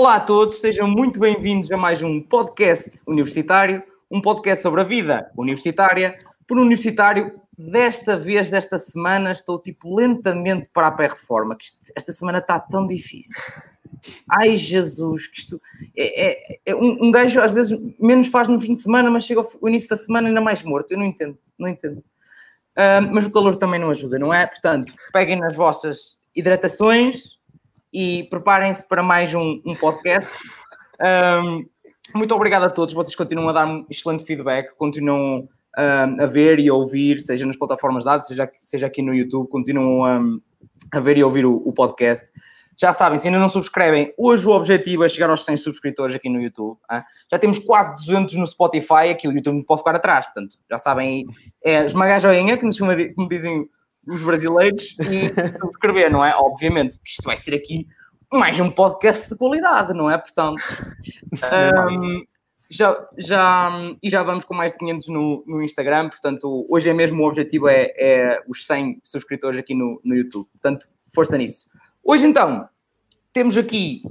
Olá a todos, sejam muito bem-vindos a mais um podcast universitário, um podcast sobre a vida universitária, por um universitário. Desta vez, desta semana, estou tipo lentamente para a pré-reforma, que esta semana está tão difícil. Ai Jesus, que isto é, é, é um, um, gajo às vezes menos faz no fim de semana, mas chega ao início da semana ainda mais morto. Eu não entendo, não entendo. Uh, mas o calor também não ajuda, não é? Portanto, peguem nas vossas hidratações e preparem-se para mais um, um podcast. Um, muito obrigado a todos, vocês continuam a dar excelente feedback, continuam um, a ver e a ouvir, seja nas plataformas de dados, seja, seja aqui no YouTube, continuam a ver e a ouvir o, o podcast. Já sabem, se ainda não subscrevem, hoje o objetivo é chegar aos 100 subscritores aqui no YouTube. Hein? Já temos quase 200 no Spotify, aqui o YouTube não pode ficar atrás, portanto, já sabem, é esmagar a joinha, que nos como dizem os brasileiros, e subscrever, não é? Obviamente, porque isto vai ser aqui mais um podcast de qualidade, não é? Portanto, um, já, já, e já vamos com mais de 500 no, no Instagram, portanto, hoje é mesmo o objetivo é, é os 100 subscritores aqui no, no YouTube, portanto, força nisso. Hoje, então, temos aqui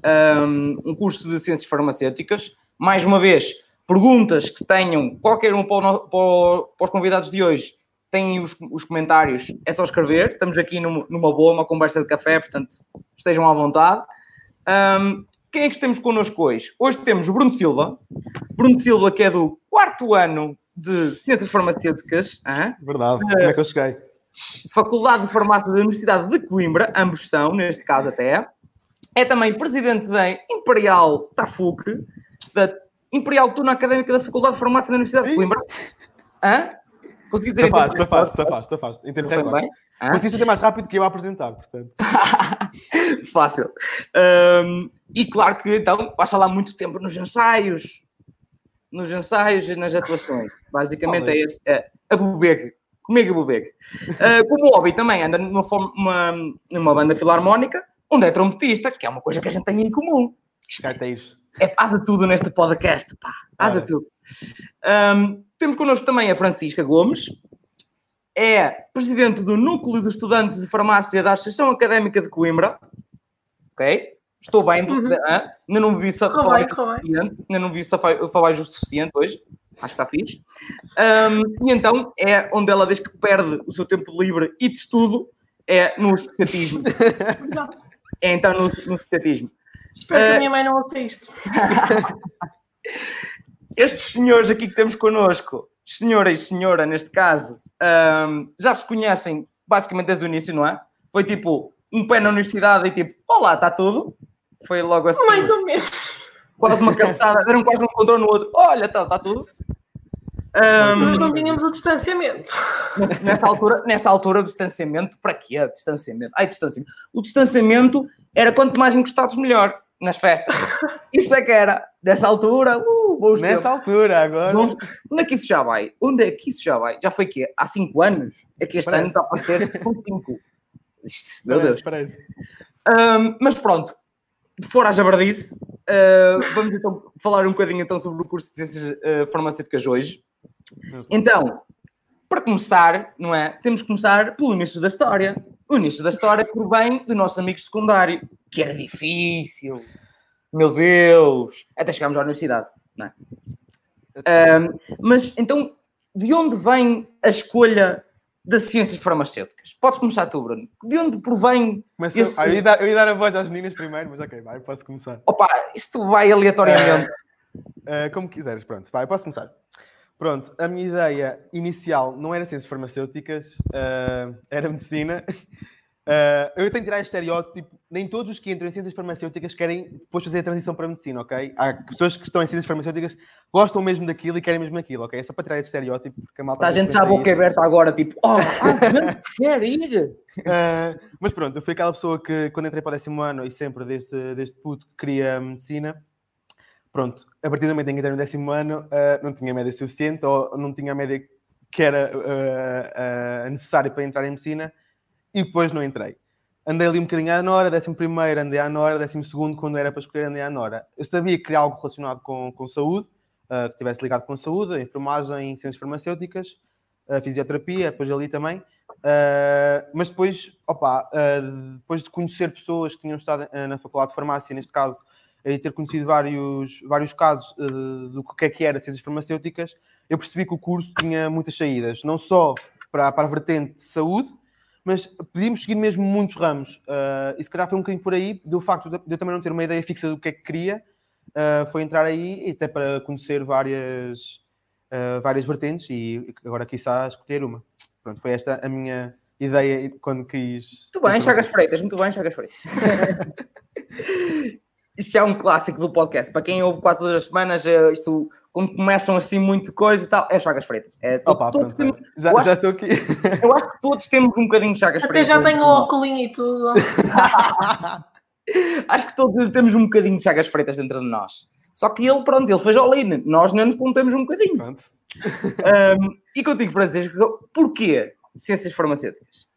um, um curso de Ciências Farmacêuticas. Mais uma vez, perguntas que tenham, qualquer um para, o, para, para os convidados de hoje, têm os, os, comentários, é só escrever. Estamos aqui numa, numa boa, uma conversa de café, portanto, estejam à vontade. Um, quem é que temos connosco hoje? Hoje temos o Bruno Silva. Bruno Silva, que é do quarto ano de Ciências Farmacêuticas. Hein? Verdade, como é que eu cheguei? Faculdade de Farmácia da Universidade de Coimbra, ambos são, neste caso até. É também presidente da Imperial TAFUC, da Imperial Turno Académica da Faculdade de Farmácia da Universidade de Coimbra. Hã? Consegui dizer Safaste, safaste, safaste, safaste. Entendeu bem? Conseguiste ser mais rápido que eu a apresentar, portanto. Fácil. Um, e claro que então passa lá muito tempo nos ensaios, nos ensaios e nas atuações. Basicamente é esse. É, a Bubeg comigo Bubeg. Uh, como hobby também anda numa, uma, numa banda filarmónica, onde é trompetista, que é uma coisa que a gente tem em comum. Isto é, é, há de tudo neste podcast, pá. Há de tudo. Um, temos connosco também a Francisca Gomes, é presidente do Núcleo de Estudantes de Farmácia da Associação Académica de Coimbra. Ok? Estou bem, uhum. ainda não vi falar o suficiente, ainda não vi falar o suficiente hoje. Acho que está fixe. Um, e então é onde ela diz que perde o seu tempo livre e de estudo é no associatismo. é então no, no associatismo. Espero uh, que a minha mãe não ouça isto. Estes senhores aqui que temos connosco, senhora e senhora neste caso, um, já se conhecem basicamente desde o início, não é? Foi tipo um pé na universidade e tipo, olá, está tudo. Foi logo assim. Mais ou menos. Quase uma cansada, deram quase um contorno no outro. Olha, está tá tudo. Um, não tínhamos o distanciamento. Nessa altura, nessa altura, o distanciamento, para quê? Distanciamento. Ai, distanciamento. O distanciamento era quanto mais encostados, melhor nas festas. Isso é que era. Nessa altura, uh, bons Nessa tempos. altura, agora. Bons... Onde é que isso já vai? Onde é que isso já vai? Já foi que Há 5 anos? É que este parece. ano está a ser com 5. Meu Deus. Parece. Um, mas pronto, fora a jabardice, uh, vamos então falar um bocadinho então sobre o curso de Ciências uh, Farmacêuticas hoje. Então, para começar, não é? Temos que começar pelo início da história. O início da história provém do nosso amigo secundário, que era difícil. Meu Deus! Até chegarmos à universidade, não é? Um, mas então, de onde vem a escolha das ciências farmacêuticas? Podes começar tu, Bruno. De onde provém. Começa... Esse... Ah, eu, ia dar, eu, ia dar, a voz às meninas primeiro, mas ok, vai, posso começar. Opa, isto vai aleatoriamente. Uh, uh, como quiseres, pronto, vai, posso começar. Pronto, a minha ideia inicial não era ciências farmacêuticas, uh, era medicina. Uh, eu tenho que tirar este estereótipo. Nem todos os que entram em ciências farmacêuticas querem depois fazer a transição para a medicina, ok? Há pessoas que estão em ciências farmacêuticas gostam mesmo daquilo e querem mesmo aquilo, ok? É só para tirar este estereótipo. Porque a malta Está a gente já a boca aberta agora, tipo, oh, ah, quer ir! Uh, mas pronto, eu fui aquela pessoa que, quando entrei para o décimo ano e sempre desde, desde puto, queria medicina pronto, a partir do momento em que entrei no décimo ano, uh, não tinha média suficiente ou não tinha a média que era necessária para entrar em medicina e depois não entrei. Andei ali um bocadinho à Nora, décimo primeiro andei à Nora, décimo segundo, quando era para escolher, andei à Nora. Eu sabia que queria algo relacionado com, com saúde, que tivesse ligado com saúde, enfermagem, ciências farmacêuticas, a fisioterapia, depois ali também. mas depois, opa, depois de conhecer pessoas que tinham estado na faculdade de farmácia, neste caso, e ter conhecido vários, vários casos uh, do que é que era ciências farmacêuticas, eu percebi que o curso tinha muitas saídas, não só para, para a vertente de saúde, mas podíamos seguir mesmo muitos ramos. Uh, e se calhar foi um bocadinho por aí, do facto de eu também não ter uma ideia fixa do que é que queria, uh, foi entrar aí e até para conhecer várias, uh, várias vertentes e agora quiçá escolher uma. Pronto, foi esta a minha ideia quando quis. Muito bem, Chagas Freitas, muito bem, Chagas Freitas. isto já é um clássico do podcast. Para quem ouve quase todas as semanas, eh, isto, quando começam assim muito coisa e tal, é Chagas Freitas. É, Opa, todos temos, já, já estou aqui. Eu acho que todos temos um bocadinho de Chagas Até Freitas. Até já tenho o óculos e tudo. acho que todos temos um bocadinho de Chagas Freitas dentro de nós. Só que ele, pronto, ele fez all-in. Nós não nos contamos um bocadinho. Pronto. Um, e contigo, Francisco, porquê ciências farmacêuticas?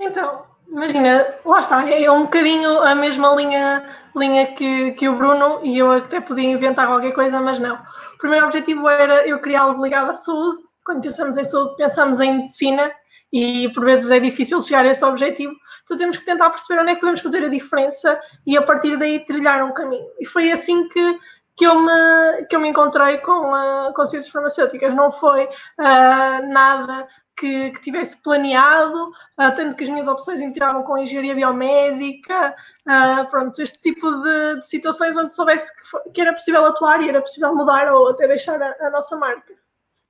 Então, imagina, lá está, é um bocadinho a mesma linha, linha que, que o Bruno e eu até podia inventar qualquer coisa, mas não. O primeiro objetivo era eu criar algo ligado à saúde. Quando pensamos em saúde, pensamos em medicina e por vezes é difícil chegar a esse objetivo. Então temos que tentar perceber onde é que podemos fazer a diferença e a partir daí trilhar um caminho. E foi assim que, que, eu, me, que eu me encontrei com, uh, com ciências farmacêuticas. Não foi uh, nada que, que, tivesse planeado, uh, tanto que as minhas opções entravam com engenharia biomédica, uh, pronto, este tipo de, de, situações onde soubesse que, foi, que, era possível atuar e era possível mudar ou até deixar a, a nossa marca.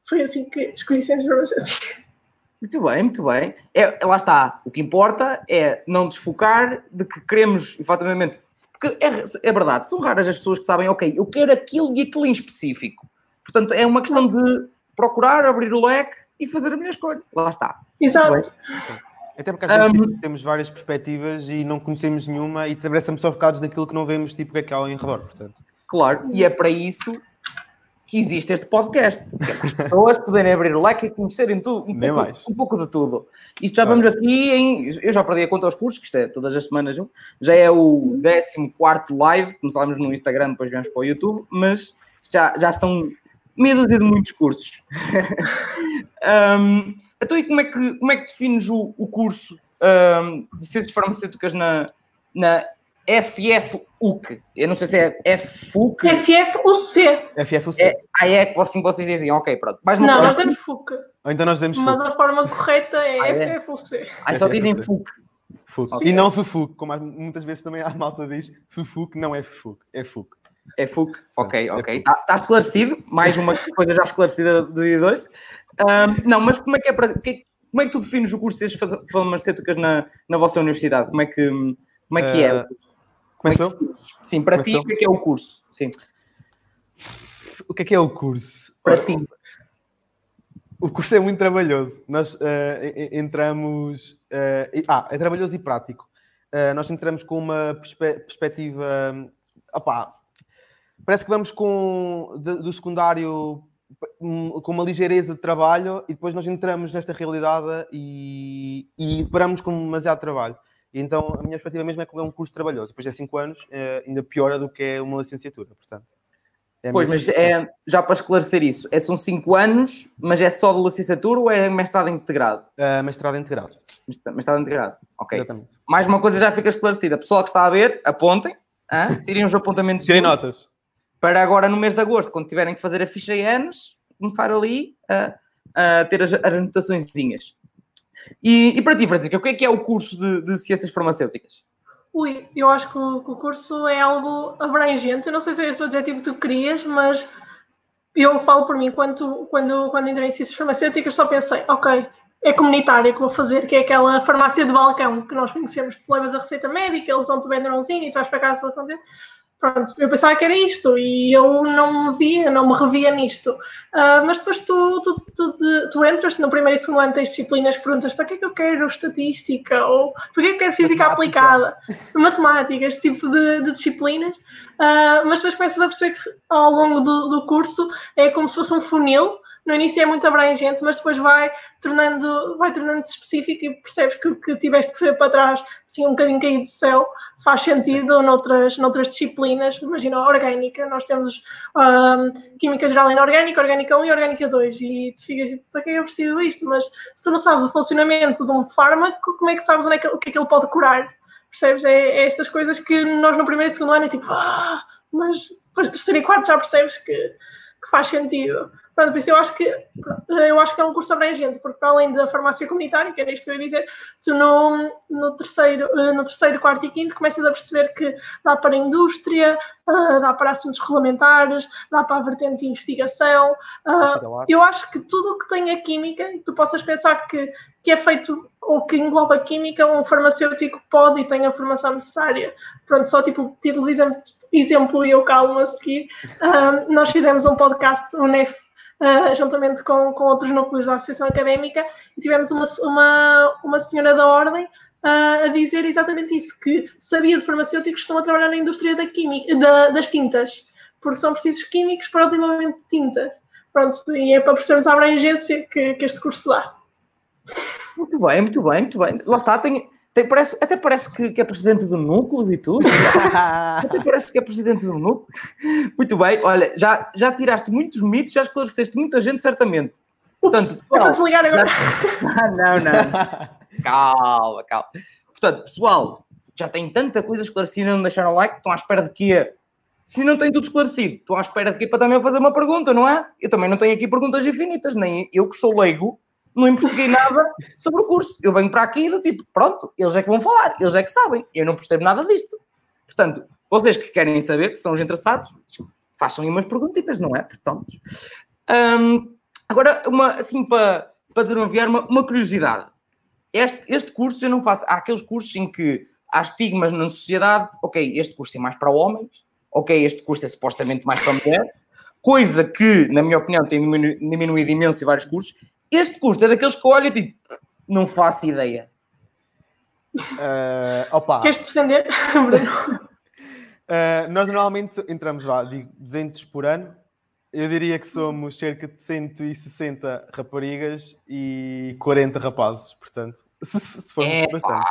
Foi assim que escolhi ciências farmacêuticas. Muito bem, muito bem. É, lá está. O que importa é não desfocar de que queremos, efetivamente. Porque é, é verdade, são raras as pessoas que sabem, ok, eu quero aquilo e aquilo em específico. Portanto, é uma questão de procurar, abrir o leque e fazer a minha escolha. Lá está. Exato. Até porque às vezes um, temos várias perspectivas e não conhecemos nenhuma e também estamos só focados naquilo que não vemos, tipo, o que é que há ao redor. Portanto. Claro, e é para isso que existe este podcast. Que é para as pessoas poderem abrir o like e conhecerem tudo, um, pouco, um pouco, de tudo. Isto já claro. vamos aqui em. Eu já perdi a conta aos cursos, que isto é todas as semanas, já é o 14 live. Começámos no Instagram, depois viemos para o YouTube, mas já, já são meia dúzia de muitos cursos. um, então, e como é que, como é que defines o, o curso um, de Ciências Farmacêuticas na, na FFUC? Eu não sei se é FUC. FFUC. FFUC. É, ah, é assim vocês dizem, ok, pronto. Mais não, nós dizemos FUC. Ou então nós dizemos Mas a forma correta é, ah, é? FFUC. Ah, só dizem FUC. FUC. Okay. E não FUFUC, como muitas vezes também a malta diz, FUFUC não é FUC, é FUC. É FUC, ok, ok. Está tá esclarecido, mais uma coisa já esclarecida de dois. Um, não, mas como é que é para. Como é que tu defines o curso de farmacêuticas na, na vossa universidade? Como é que, como é, que é? Uh, como é que Sim, para ti, o que é que é o curso? Sim. O que é que é o curso? Para ti. O curso é muito trabalhoso. Nós uh, entramos. Uh, ah, é trabalhoso e prático. Uh, nós entramos com uma perspe perspectiva. Um, opá, parece que vamos com de, do secundário com uma ligeireza de trabalho e depois nós entramos nesta realidade e, e paramos com demasiado trabalho. E então a minha perspectiva mesmo é que é um curso trabalhoso. Depois de 5 anos, é, ainda piora do que é uma licenciatura, portanto. É pois, mas é, já para esclarecer isso, é, são 5 anos, mas é só de licenciatura ou é mestrado integrado? Uh, mestrado integrado. Mestrado integrado, ok. Exatamente. Mais uma coisa já fica esclarecida. Pessoal que está a ver, apontem, tirem os apontamentos. Tirem notas para agora no mês de agosto, quando tiverem que fazer a ficha em anos, começar ali a, a ter as, as anotaçõezinhas. E, e, para ti, Francisca, o que é que é o curso de, de Ciências Farmacêuticas? Ui, eu acho que o, que o, curso é algo abrangente. Eu não sei se é esse o adjetivo que tu querias, mas eu falo por mim, quando, quando, quando entrei em Ciências Farmacêuticas, só pensei, ok, é comunitária que vou fazer, que é aquela farmácia de balcão que nós conhecemos. Tu levas a receita médica, eles dão-te o benderãozinho e vais para casa fazer. Pronto, eu pensava que era isto e eu não me via, não me revia nisto. Uh, mas depois tu, tu, tu, tu, entras no primeiro e segundo ano, tens disciplinas que perguntas para que é que eu quero estatística ou para que é que eu quero física matemática. aplicada, matemática, este tipo de, de disciplinas. Uh, mas depois começas a perceber que ao longo do, do curso é como se fosse um funil no início é muito abrangente, mas depois vai tornando, vai tornando-se específico e percebes que o que tiveste que ser para trás, assim, um bocadinho caído do céu, faz sentido noutras, noutras disciplinas. Imagina, orgânica, nós temos um, Química Geral Inorgânica, Orgânica 1 e Orgânica 2, e tu ficas, para que eu preciso disto? Mas se tu não sabes o funcionamento de um fármaco, como é que sabes é que, o que é que ele pode curar? Percebes? É, é, estas coisas que nós no primeiro e segundo ano é tipo, ah, mas depois terceiro e quarto já percebes que, que faz sentido. Pronto, por isso eu acho que eu acho que é um curso abrangente, porque para além da farmácia comunitária, que era isto que eu ia dizer, tu no, no, terceiro, no terceiro, quarto e quinto começas a perceber que dá para a indústria, uh, dá para assuntos regulamentares, dá para a vertente de investigação. Uh, eu acho que tudo o que tenha química, tu possas pensar que, que é feito ou que engloba química, um farmacêutico pode e tem a formação necessária. Pronto, só tipo título exemplo, exemplo e eu calmo a seguir. Nós fizemos um podcast, o NEF uh, juntamente com, com outros núcleos da Associação Académica, e tivemos uma, uma, uma senhora da Ordem uh, a dizer exatamente isso, que sabia de farmacêuticos que estão a trabalhar na indústria da química, da, das tintas, porque são precisos químicos para o desenvolvimento de tintas. Pronto, e é para percebermos a abrangência que, que este curso dá. Muito bem, muito bem, muito bem. Lá está, tem, tem, parece, até parece que, que, é presidente do núcleo e tudo. até parece que é presidente do núcleo. Muito bem, olha, já, já tiraste muitos mitos, já esclareceste muita gente, certamente. Portanto, pessoal, desligar agora. Não, não. calma, calma. Portanto, pessoal, já tem tanta coisa esclarecida, não deixaram like, estão à espera de quê? Se não tem tudo esclarecido, estão à espera de quê para também fazer uma pergunta, não é? Eu também não tenho aqui perguntas infinitas, nem eu que sou leigo, não investiguei nada sobre o curso. Eu venho para aqui do tipo, pronto, eles é que vão falar, eles é que sabem, eu não percebo nada disto. Portanto, vocês que querem saber, que são os interessados, façam aí umas perguntitas, não é? Portanto, um, agora, uma, assim, para, para desenvolver uma, uma curiosidade. Este, este curso eu não faço. Há aqueles cursos em que há estigmas na sociedade, ok, este curso é mais para homens, ok, este curso é supostamente mais para mulheres, coisa que, na minha opinião, tem diminuído imenso em vários cursos, este custo é daqueles que olha tipo, não faço ideia. Uh, opa. Queres defender, Bruno? Uh, nós normalmente entramos lá, digo, 200 por ano. Eu diria que somos cerca de 160 raparigas e 40 rapazes, portanto, se, se formos é, bastante.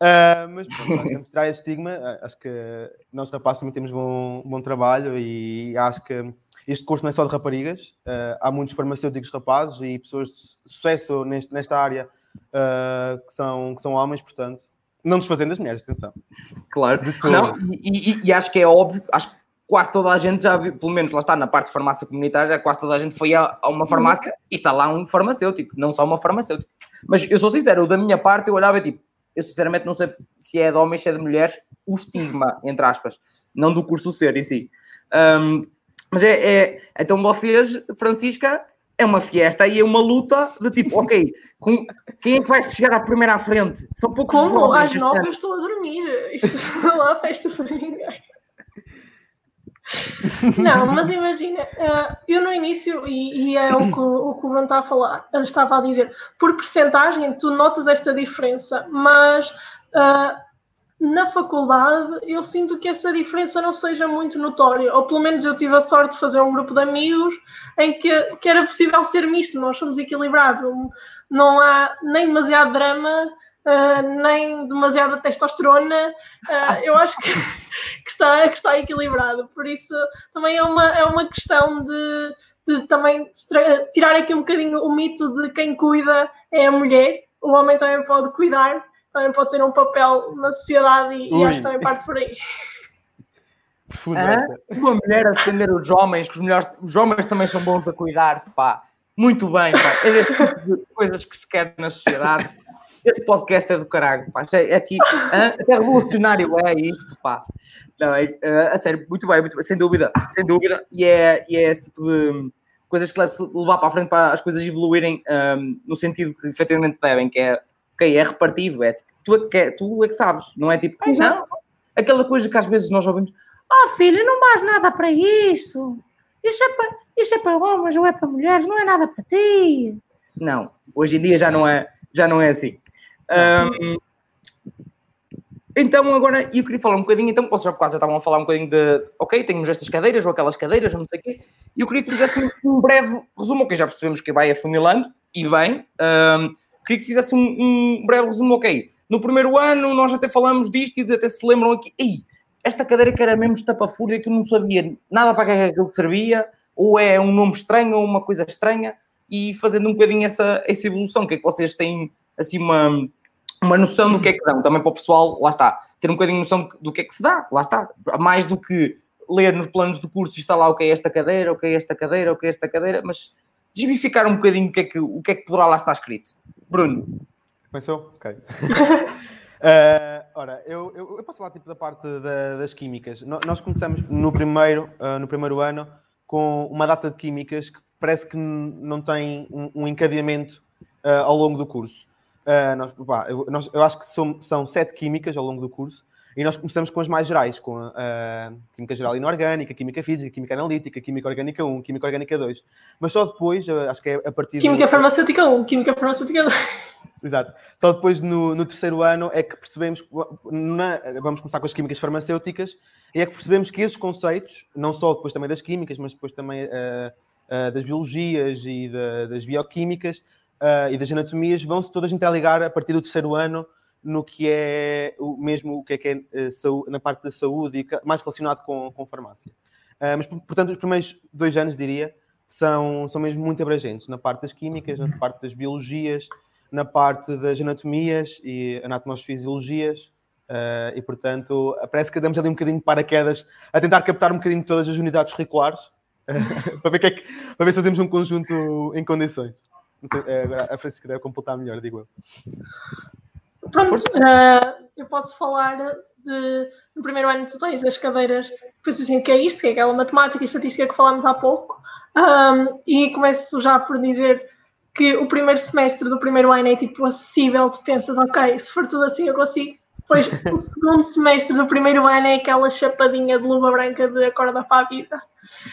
Uh, mas pronto, temos tirar esse estigma. Acho que nós rapazes também temos bom, bom trabalho e acho que este curso não é só de raparigas, uh, há muitos farmacêuticos rapazes e pessoas de sucesso neste, nesta área uh, que, são, que são homens, portanto, não desfazendo as mulheres, atenção. Claro, não, e, e, e, acho que é óbvio, acho que quase toda a gente já viu, pelo menos lá está, na parte de farmácia comunitária, quase toda a gente foi a, a uma farmácia e está lá um farmacêutico, não só uma farmacêutica. Mas eu sou sincero, da minha parte eu olhava tipo, eu sinceramente não sei se é de homens, se é de mulheres, o estigma, entre aspas, não do curso ser em si. Um, mas é, é, Então vocês, Francisca, é uma fiesta e é uma luta de tipo, ok, com, quem é que vai chegar à primeira à frente? São poucos Como? Às nove eu estou a dormir. Isto não há festa para ninguém. Não, mas imagina, eh, eu no início, e, e é o que, o que o Bruno está a falar, estava a dizer, por percentagem tu notas esta diferença, mas uh, na faculdade eu sinto que essa diferença não seja muito notória, ou pelo menos eu tive a sorte de fazer um grupo de amigos em que, que era possível ser misto, nós somos equilibrados, não há nem demasiado drama, uh, nem demasiada testosterona, uh, eu acho que, que, está, que está equilibrado, por isso também é uma, é uma questão de, de também tirar aqui um bocadinho o mito de quem cuida é a mulher, o homem também pode cuidar, também pode ter um papel na sociedade e, e acho que também parte por aí. Ah, uma mulher a defender os homens, que os, melhores, os homens também são bons a cuidar, pá. Muito bem, pá. É desse tipo de coisas que se quer na sociedade. Este podcast é do caralho, pá. É aqui, até revolucionário é isto, pá. Não, é, é, a sério, muito bem, muito bem, sem dúvida, sem dúvida. E é, e é esse tipo de coisas que se levar para a frente para as coisas evoluírem um, no sentido que efetivamente devem, que é ok, é repartido, é tipo, tu é que, tu é que sabes, não é tipo, ah, não, aquela coisa que às vezes nós ouvimos, oh filho, não mais nada para isso, isso é para, isso é para homens ou é para mulheres, não é nada para ti. Não, hoje em dia já não é, já não é assim. Um, então, agora, eu queria falar um bocadinho, então, vocês já, já estavam a falar um bocadinho de, ok, temos estas cadeiras ou aquelas cadeiras, ou não sei o quê, e eu queria que fizessem um breve resumo, ok, já percebemos que vai afunilando, e bem, um, queria que fizesse um, um breve resumo, ok. No primeiro ano nós até falamos disto e até se lembram aqui, Ei, esta cadeira que era mesmo estapafúrdia que eu não sabia nada para que é aquilo servia, ou é um nome estranho ou uma coisa estranha, e fazendo um bocadinho essa, essa evolução, que é que vocês têm assim uma, uma noção do que é que dão, também para o pessoal, lá está, ter um bocadinho de noção do que é que se dá, lá está, mais do que ler nos planos do curso e está lá o que é esta cadeira, o que é esta cadeira, o que é esta cadeira, mas desmificar um bocadinho o que é que, o que, é que poderá lá estar escrito. Bruno. Começou? Ok. uh, ora, eu, eu, eu, posso falar tipo, da parte da, das químicas. nós começamos no primeiro, uh, no primeiro ano com uma data de químicas que parece que não tem um, um encadeamento uh, ao longo do curso. Nós, pá, eu, nós, eu, acho que são, são sete químicas ao longo do curso e nós começamos com as mais gerais, com a, a Química Geral Inorgânica, Química Física, Química Analítica, Química Orgânica 1, Química Orgânica 2. Mas só depois, acho que é a partir Química do... Farmacêutica 1, Química Farmacêutica 2. Exato. Só depois, no, no terceiro ano, é que percebemos... Na, vamos começar com as químicas farmacêuticas, e é que percebemos que esses conceitos, não só depois também das químicas, mas depois também uh, uh, das biologias e da, das bioquímicas uh, e das anatomias, vão-se todas interligar a partir do terceiro ano no que é o mesmo o que é, que é eh, na parte da saúde e mais relacionado com, com farmácia. Uh, mas, portanto, os primeiros dois anos, diria, são, são mesmo muito abrangentes na parte das químicas, na parte das biologias, na parte das anatomias e anatomofisiologias. Uh, e, portanto, parece que damos ali um bocadinho de paraquedas a tentar captar um bocadinho todas as unidades curriculares uh, para, ver que é que, para ver se fazemos um conjunto em condições. Sei, agora a Francisca deve completar melhor, digo eu. Pronto, uh, eu posso falar de. No primeiro ano tu tens as cadeiras, depois assim, que é isto, que é aquela matemática e estatística que falámos há pouco, um, e começo já por dizer que o primeiro semestre do primeiro ano é tipo acessível, tu pensas, ok, se for tudo assim eu consigo. Depois, o segundo semestre do primeiro ano é aquela chapadinha de luva branca de acorda para a vida.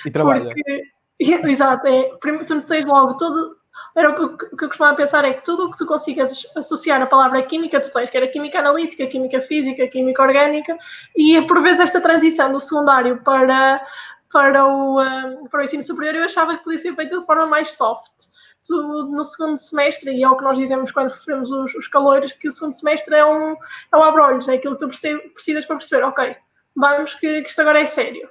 E trabalha. Porque, exato, é, tu tens logo todo, era o que, o que eu costumava pensar é que tudo o que tu consigas associar a palavra química, tu tens, que era química analítica, química física, química orgânica, e por vezes esta transição do secundário para, para, o, um, para o ensino superior eu achava que podia ser feita de forma mais soft. No segundo semestre, e é o que nós dizemos quando recebemos os, os calores, que o segundo semestre é um, é um abrolhos, é aquilo que tu precisas para perceber, ok, vamos que, que isto agora é sério.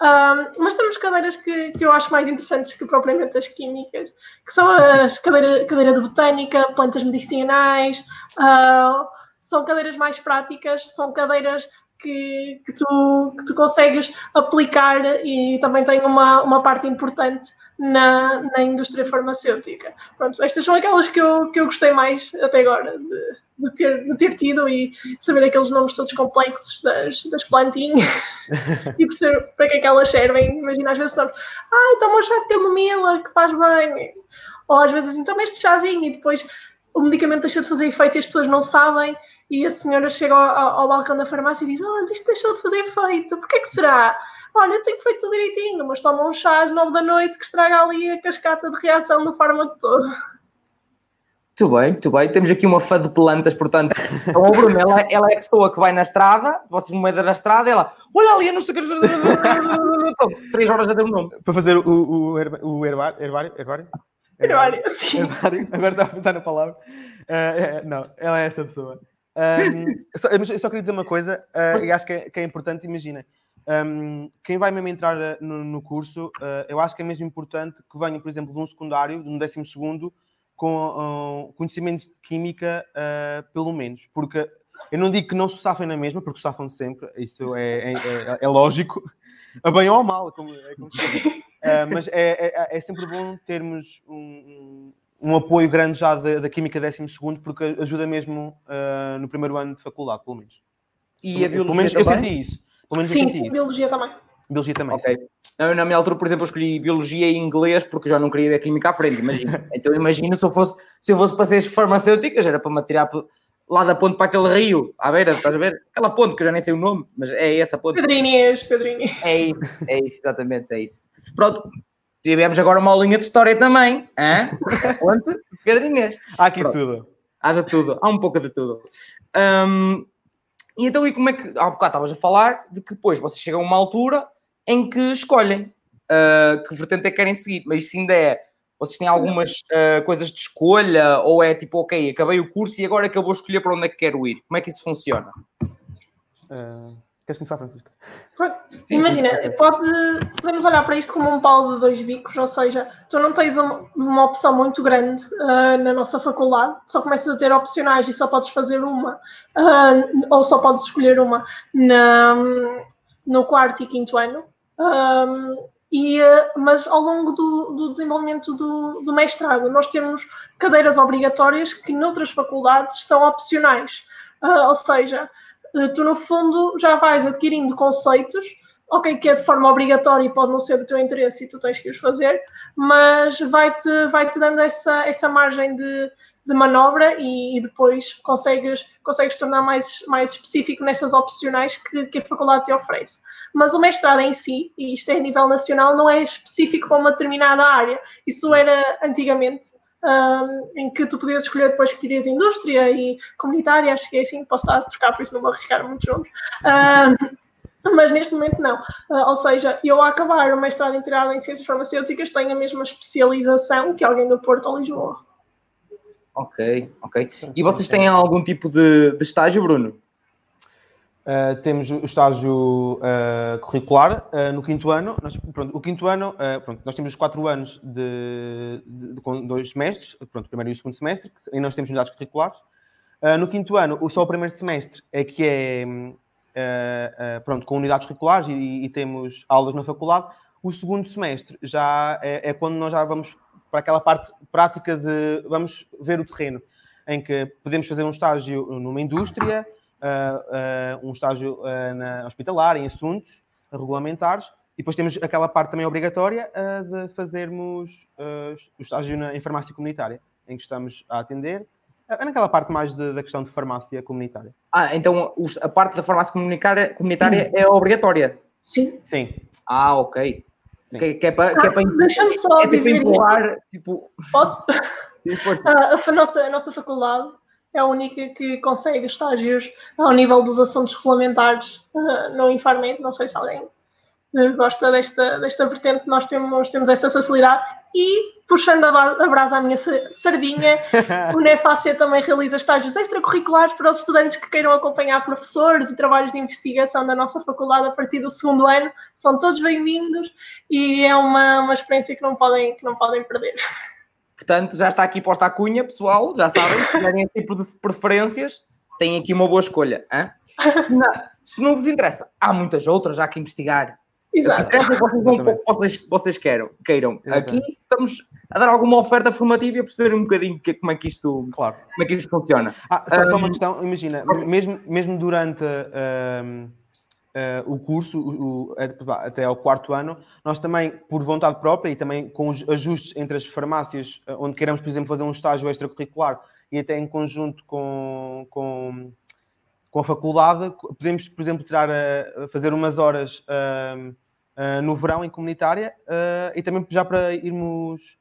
Um, mas temos cadeiras que, que eu acho mais interessantes que propriamente as químicas, que são as cadeira, cadeira de botânica, plantas medicinais, uh, são cadeiras mais práticas, são cadeiras que, que, tu, que tu consegues aplicar e também tem uma, uma parte importante na, na indústria farmacêutica. Pronto, estas são aquelas que eu, que eu gostei mais até agora de, de, ter, de ter tido e saber aqueles nomes todos complexos das, das plantinhas e perceber para que é que elas servem. Imagina, às vezes nós, ai, toma um chá de camomila que faz bem. Ou às vezes assim, toma este chazinho e depois o medicamento deixa de fazer efeito e as pessoas não sabem e a senhora chega ao, ao, ao balcão da farmácia e diz, olha, isto deixou de fazer efeito, porquê que será? olha, eu tenho feito tudo direitinho, mas toma um chá às nove da noite que estraga ali a cascata de reação do fármaco todo. Muito bem, muito bem. Temos aqui uma fã de plantas, portanto, então, a Bruna, ela, ela, é a pessoa que vai na estrada, vocês no meio da estrada, ela, olha ali, eu não sei o que. Três horas já tem o nome. Para fazer o, o, o, herba, herbário, herbário? Herbário, herbário sim. Herbário. Agora está a pensar na palavra. Uh, não, ela é essa pessoa. Um, eu, só, eu, só, queria dizer uma coisa, uh, e acho que é, que é importante, imaginem. Um, quem vai mesmo entrar no, no curso, uh, eu acho que é mesmo importante que venha, por exemplo, de um secundário, de um décimo segundo, com uh, conhecimentos de química, uh, pelo menos. Porque eu não digo que não se safem na mesma, porque safam sempre, isso é, é, é, é lógico, a bem ou a mal, como, é como mas é, é, é, sempre bom termos um, um, apoio grande já da, da química décimo segundo, porque ajuda mesmo no primeiro ano de faculdade, pelo menos. E a biologia pelo menos, Eu senti isso. Pelo menos sim, sim, biologia também. Biologia também. Ok. Não, na minha altura, por exemplo, eu escolhi biologia e inglês porque já não queria ver química à frente, imagina. Então imagina se eu fosse, se eu fosse para ser farmacêuticas, era para me atirar lá da ponte para aquele rio, à beira, estás a ver? Aquela ponte que eu já nem sei o nome, mas é essa ponte. Pedrinhas, Pedrinhas. É isso, é isso, exatamente, é isso. Pronto, tivemos agora uma linha de história também, hein? ponte, Pedrinhas. Há aqui Pronto. tudo. Há de tudo, há um pouco de tudo. Um, e então, e como é que. Há bocado estavas a falar de que depois vocês chegam a uma altura em que escolhem uh, que vertente é que querem seguir, mas isso ainda é. Vocês têm algumas uh, coisas de escolha ou é tipo, ok, acabei o curso e agora é que eu vou escolher para onde é que quero ir? Como é que isso funciona? Uh, Queres começar, Francisco? Sim, Imagina, pode, podemos olhar para isto como um pau de dois bicos, ou seja, tu não tens uma, uma opção muito grande uh, na nossa faculdade, só começas a ter opcionais e só podes fazer uma, uh, ou só podes escolher uma na, no quarto e quinto ano. Um, e, mas ao longo do, do desenvolvimento do, do, mestrado, nós temos cadeiras obrigatórias que noutras faculdades são opcionais. Uh, ou seja, eh, tu no fundo já vais adquirindo conceitos, ok, que é de forma obrigatória e pode não ser do teu interesse e tu tens que os fazer, mas vai-te vai -te dando essa, essa margem de, de manobra e, e, depois consegues, consegues tornar mais, mais específico nessas opcionais que, que a faculdade te oferece. Mas o mestrado em si, e isto é a nível nacional, não é específico para uma determinada área. Isso era antigamente, um, em que tu podias escolher depois que querias indústria e comunitária, acho que é assim, posso estar a trocar, por isso não vou arriscar muitos nomes. Um, mas neste momento não. Uh, ou seja, eu a acabar o mestrado integrado em ciências farmacêuticas tenho a mesma especialização que alguém do Porto ou Lisboa. Ok, ok. E vocês têm algum tipo de, de estágio, Bruno? Uh, temos o estágio uh, curricular uh, no quinto ano. Nós, pronto, o quinto ano, pronto, nós temos os quatro anos de, de, de, com dois semestres, pronto, primeiro e o segundo semestre, e nós temos unidades curriculares. no quinto ano, só o primeiro semestre é que é pronto, com unidades curriculares e, e, temos aulas na faculdade. O segundo semestre já é, é quando nós já vamos para aquela parte prática de vamos ver o terreno, em que podemos fazer um estágio numa indústria uh, uh, um estágio uh, na hospitalar, em assuntos regulamentares, e depois temos aquela parte também obrigatória de fazermos o estágio na, em farmácia comunitária, em que estamos a atender, naquela parte mais de, da questão de farmácia comunitária. Ah, então a parte da farmácia comunitária, comunitária é obrigatória? Sim. Sim. Ah, ok. Que, que, é para, que é para, ah, Deixa-me só é dizer empurrar, tipo... Posso? Sim, a, a, nossa, a nossa faculdade é a única que consegue estágios ao nível dos assuntos regulamentares uh, no Infarmed. Não sei se alguém uh, gosta desta, desta vertente, nós temos, temos essa facilidade. E, puxando a, a brasa à minha sardinha, o NEFAC também realiza estágios extracurriculares para os estudantes que queiram acompanhar professores e trabalhos de investigação da nossa faculdade a partir do segundo ano. São todos bem-vindos e é uma, uma experiência que não podem, que não podem perder. Portanto, já está aqui posta a cunha, pessoal. Já sabem, se tiverem esse tipo de preferências, têm aqui uma boa escolha. Se não, se não, vos interessa, há muitas outras já que investigar. Exato. O que vocês vocês, vocês queiram. queiram. Aqui estamos a dar alguma oferta formativa e a perceber um bocadinho que, como, é que isto, claro. como é que isto funciona. Ah, só, um, só, uma questão, imagina, mesmo, mesmo durante. Um, uh, o curso o, o, até ao quarto ano, nós também, por vontade própria e também com os ajustes entre as farmácias, uh, onde queremos, por exemplo, fazer um estágio extracurricular e até em conjunto com, com, com a faculdade, podemos, por exemplo, tirar a, fazer umas horas uh, no verão em comunitária e também já para irmos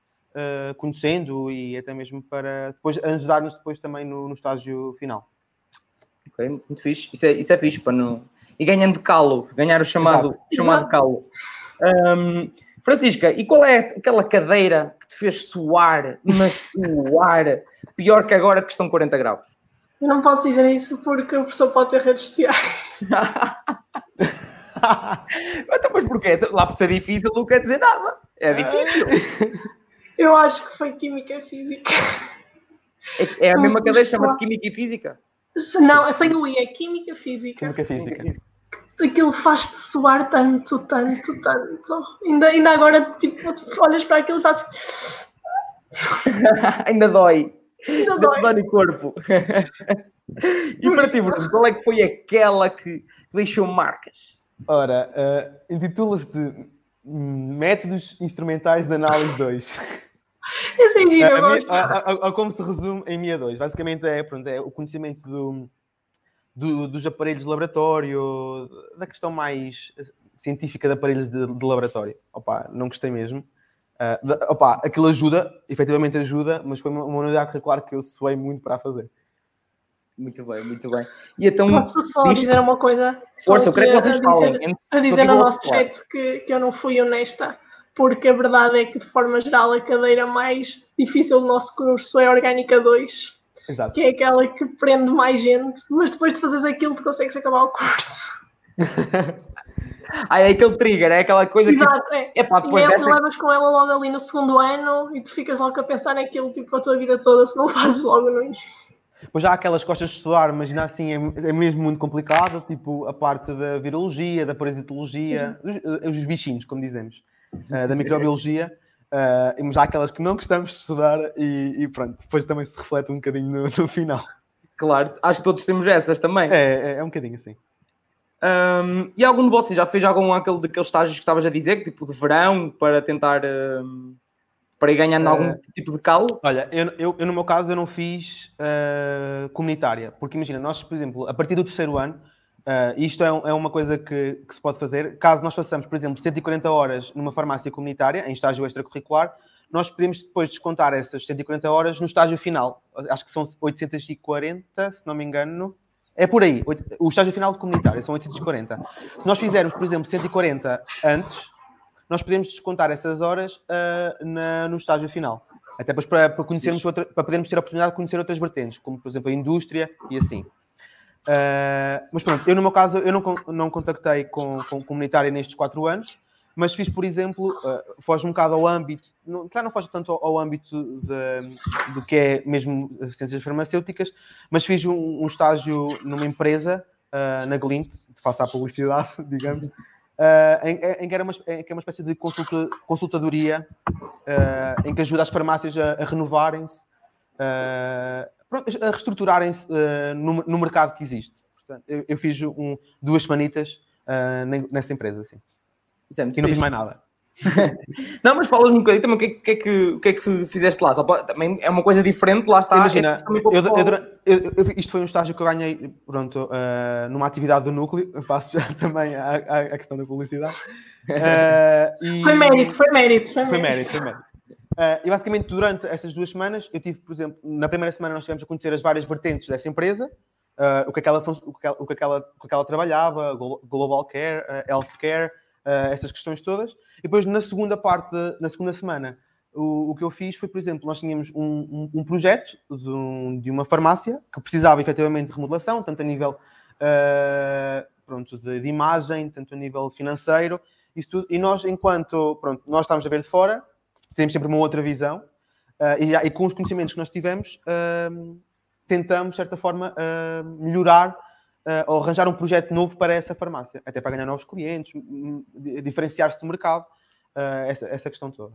conhecendo e até mesmo para depois ajudar-nos depois também no, no estágio final. Ok, muito fixe. Isso é, isso é fixe para não e ganhando calo, ganhar o chamado, chamado calo. Um, Francisca, e qual é aquela cadeira que te fez suar, mas suar, pior que agora que estão 40 graus? Eu não posso dizer isso porque o professor pode ter redes sociais. então, mas porquê? Lá por ser difícil não quer dizer nada. É difícil. Eu acho que foi Química Física. É, é a mesma cadeira, chama-se Química e Física? Não, sem o I, é Química Física. Química Física. Aquilo faz-te suar tanto, tanto, tanto. Ainda, ainda agora, tipo, olhas para aquilo e fazes. ainda dói. Ainda dói. dói no corpo. e para ti, Bruno, qual é que foi aquela que deixou marcas? Ora, uh, intitula-se de Métodos Instrumentais de Análise 2. Esse é a, a, a, como se resume em MIA 2. Basicamente é, pronto, é o conhecimento do, do, dos aparelhos de laboratório, da questão mais científica de aparelhos de, de laboratório. Opa, não gostei mesmo. Uh, de, opa, aquilo ajuda, efetivamente ajuda, mas foi uma, uma unidade curricular que eu suei muito para fazer. Muito bem, muito bem. E então, Posso só diz... dizer uma coisa? Força, eu creio que vocês falem. A dizer no nosso chat que, que eu não fui honesta porque a verdade é que, de forma geral, a cadeira mais difícil do nosso curso é a Orgânica 2, Exato. que é aquela que prende mais gente, mas depois de fazeres aquilo, tu consegues acabar o curso. ah, é aquele trigger, é aquela coisa Exato, que. é. É pá, E depois é, desta. com ela logo ali no segundo ano e tu ficas logo a pensar naquilo tipo a tua vida toda se não fazes logo no início. Depois já há aquelas que gostas de estudar, mas ainda assim é, é mesmo muito complicado, tipo a parte da virologia, da parasitologia, os, os bichinhos, como dizemos, eh, da microbiologia. eh, mas há aquelas que não gostamos de estudar e, e pronto, depois também se reflete um bocadinho no, no final. Claro, acho que todos temos essas também. É, é, é um bocadinho assim. Um, e algum de vocês já fez algum aquele daqueles estágios que estavas a dizer, tipo de verão, para tentar um, para ir ganhando algum Eh, tipo de calo? Olha, eu, eu, eu, no meu caso eu não fiz eh, comunitária, porque imagina, nós, por exemplo, a partir do terceiro ano, eh, isto é, um- é uma coisa que, que se pode fazer, caso nós façamos, por exemplo, 140 horas numa farmácia comunitária, em estágio extracurricular, nós podemos depois descontar essas 140 horas no estágio final. Acho que são 840, se não me engano. É por aí. O estágio final de comunitária são 840. Se nós fizermos, por exemplo, 140 antes, nós podemos descontar essas horas ah, na- no estágio final. Até depois para, para conhecermos outra, para podermos ter a oportunidade de conhecer outras vertentes, como por exemplo a indústria e assim. Ah, mas pronto, eu no meu caso eu não, não contactei com, com comunitária nestes quatro anos, mas fiz, por exemplo, ah, foge um bocado ao âmbito, não, claro, não foge tanto ao, ao âmbito de- do que é mesmo as ciências farmacêuticas, mas fiz um, um estágio numa empresa, ah, na Glint, faça a publicidade, digamos, ah, em, em que era uma, em que é uma espécie de consulta, consultadoria ah, em que ajuda as farmácias a, a renovarem-se, a reestruturarem-se no, no mercado que existe. Portanto, eu, eu fiz um, duas semanitas nessa empresa, assim, Isso é muito e não fiz mais nada. Não, mas falas-me um bocadinho também o que, é que- o que, é que, o que é que fizeste lá? Só para- também é uma coisa diferente, lá está. Imagina, é para o eu- eu eu- eu- isto foi um estágio que eu ganhei pronto, ah, numa atividade do núcleo, eu passo já também à, questão da publicidade. Ah, e- Foi mérito, foi mérito. Foi, Foi mérito. mérito, foi mérito. Ah, e basicamente, durante essas duas semanas, eu tive, por exemplo, na primeira semana nós tivemos a conhecer as várias vertentes dessa empresa, o, que aquela, o, que ela, o, que aquela, o que aquela trabalhava, glo- global care, ah, healthcare, ah, essas questões todas. E depois, na segunda parte, na segunda semana, o, o que eu fiz foi, por exemplo, nós tínhamos um, um- um projeto de, um- de uma farmácia que precisava efetivamente de remodelação, tanto a nível ah, pronto, de, de imagem, tanto a nível financeiro, isso tudo. E nós, enquanto pronto, nós estávamos a ver de fora, temos sempre uma outra visão, ah, e, e com os conhecimentos que nós tivemos, ah, tentamos, de certa forma, melhorar ah, ou arranjar um projeto novo para essa farmácia, até para ganhar novos clientes, di- diferenciar-se do mercado, ah, essa, essa questão toda.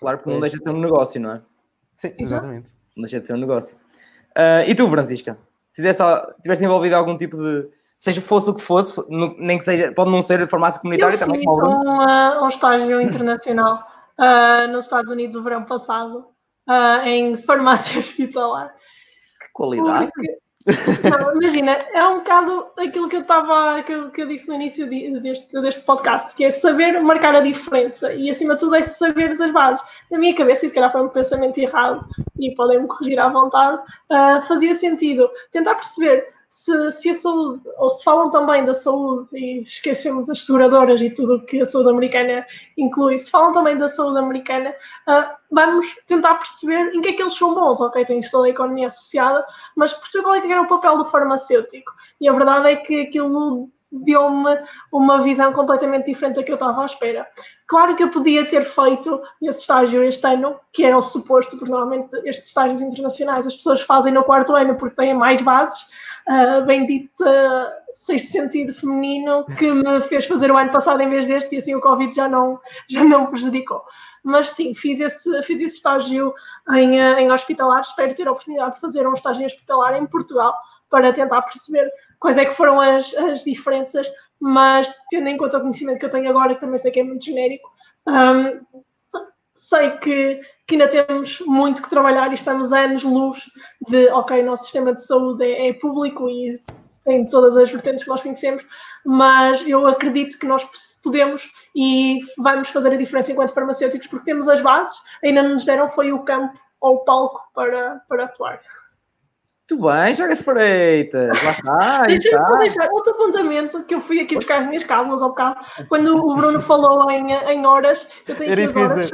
Claro, porque não deixa de ser um negócio, não é? Sim, exatamente. Não deixa de ser um negócio. Ah, e tu, Francisca? Fizeste, tiveste envolvido em algum tipo de. Seja fosse o que fosse, nem que seja, pode não ser farmácia comunitária Eu também, fiz um, ah, um estágio internacional ah, nos Estados Unidos o verão passado, em farmácia hospitalar. Que qualidade. Porque- Não, imagina, é um bocado aquilo que eu estava, que, eu- que eu disse no início de- deste, deste podcast, que é saber marcar a diferença e acima de tudo é saber as bases. Na minha cabeça, e se calhar foi um pensamento errado, e podem-me corrigir à vontade, ah, fazia sentido tentar perceber se, se a saúde, ou se falam também da saúde, e esquecemos as seguradoras e tudo o que a saúde americana inclui, se falam também da saúde americana, ah, vamos tentar perceber em que é que eles são bons, ok? Tens toda a economia associada, mas perceber qual é que era o papel do farmacêutico. E a verdade é que aquilo deu-me uma visão completamente diferente da que eu estava à espera. Claro que eu podia ter feito esse estágio este ano, que era o suposto, porque normalmente estes estágios internacionais as pessoas fazem no quarto ano porque têm mais bases, uh, bendito uh, sexto sentido feminino que me fez fazer o ano passado em vez deste e assim o Covid já não, já não prejudicou. Mas sim, fiz esse, fiz esse estágio em, uh, em hospitalar, espero ter a oportunidade de fazer um estágio em hospitalar em Portugal para tentar perceber quais é que foram as, as diferenças, mas tendo em conta o conhecimento que eu tenho agora, que também sei que é muito genérico, um, sei que, que ainda temos muito que trabalhar e estamos anos-luz de, ok, nosso sistema de saúde é, é público e tem todas as vertentes que nós conhecemos, mas eu acredito que nós podemos e vamos fazer a diferença enquanto farmacêuticos, porque temos as bases, ainda não nos deram foi o campo ou o palco para, para atuar. Tu bem, Chagas Freitas, lá está. aí Deixa-me só deixar outro apontamento que eu fui aqui buscar as minhas cábulas ao bocado. Quando o Bruno falou em, em horas, eu tenho Era aqui as eu horas.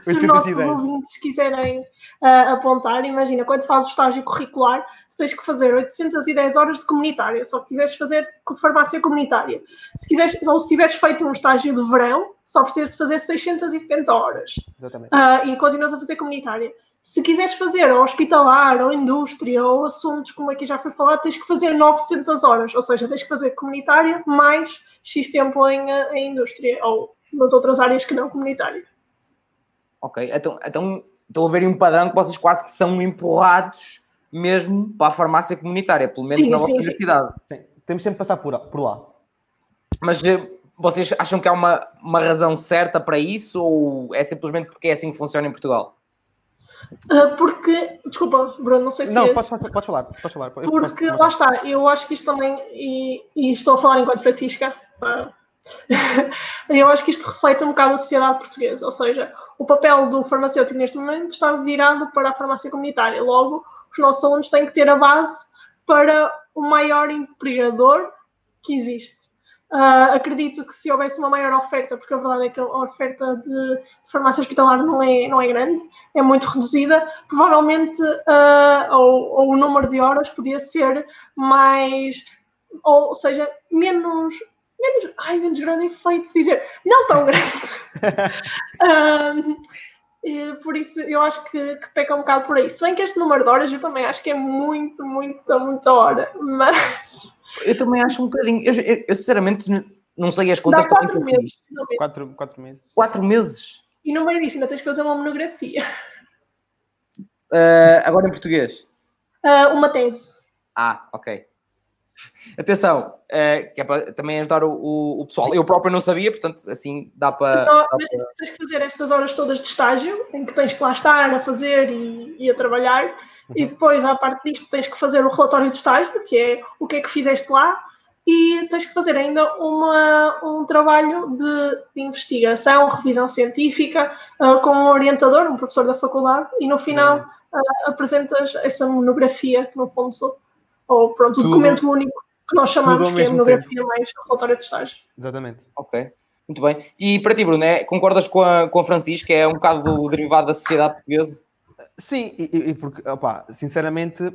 Se os 810. nossos ouvintes quiserem ah, apontar, imagina, quando fazes o estágio curricular, tu tens que fazer 810 horas de comunitária, só que quiseres fazer com farmácia comunitária. Se quiseres, ou se tiveres feito um estágio de verão, só precisas de fazer 670 horas. Exatamente. Ah, e continuas a fazer comunitária. Se quiseres fazer ou hospitalar, ou indústria, ou assuntos, como aqui já foi falado, tens que fazer 900 horas, ou seja, tens que fazer comunitária mais X tempo em, ah, em indústria, ou nas outras áreas que não comunitária. Ok, então, então estou a ver um padrão que vocês quase que são empurrados mesmo para a farmácia comunitária, pelo menos Sim, na vossa sim, universidade. Sim, Temos sempre que passar por, por lá. Mas eh, vocês acham que há uma, uma razão certa para isso ou é simplesmente porque é assim que funciona em Portugal? Ah, porque, desculpa, Bruno, não sei se Não, és- podes falar. Podes falar. Porque posso- lá está, eu acho que isto também, e, e estou a falar enquanto Francisca, eu acho que isto reflete um bocado a sociedade portuguesa, ou seja, o papel do farmacêutico neste momento está virado para a farmácia comunitária. Logo, os nossos alunos têm que ter a base para o maior empregador que existe. Ah, acredito que se houvesse uma maior oferta, porque a verdade é que a oferta de, de farmácia hospitalar não é, não é grande, é muito reduzida, provavelmente ah, ou, ou o número de horas podia ser mais, ou seja, menos, menos, ai, menos grande de se dizer, não tão grande. Ahm, e por isso eu acho que, que peca um bocado por aí. Se bem que este número de horas eu também acho que é muito, muita, muita hora, mas Eu também acho um bocadinho. Eu, eu- eu, sinceramente não sei as contas dá quatro meses. Quatro, quatro meses. Quatro meses. E no meio disso ainda tens que fazer uma monografia, Ah, agora em português. Ah, uma tese. Ah, ok. Atenção, eh, que é para também ajudar o, o- o pessoal. Eu próprio não sabia, portanto, assim dá para. Então, dá mas para- tens que fazer estas horas todas de estágio, em que tens que lá estar a fazer e, e a trabalhar, e depois, à parte disto, tens que fazer o relatório de estágio, que é o que é que fizeste lá, e tens que fazer ainda uma, um trabalho de, de investigação, revisão científica, ah, com um orientador, um professor da faculdade, e no final ah, apresentas essa monografia, que no fundo sou, ou pronto, o Tudo- documento único que nós chamamos que é a monografia mais relatório de estágio. Exatamente. Ok, muito bem. E para ti, Bruno, é- concordas com a, com a Francisca? É um bocado do derivado da sociedade portuguesa? Sim, e, e- porque, opá, sinceramente,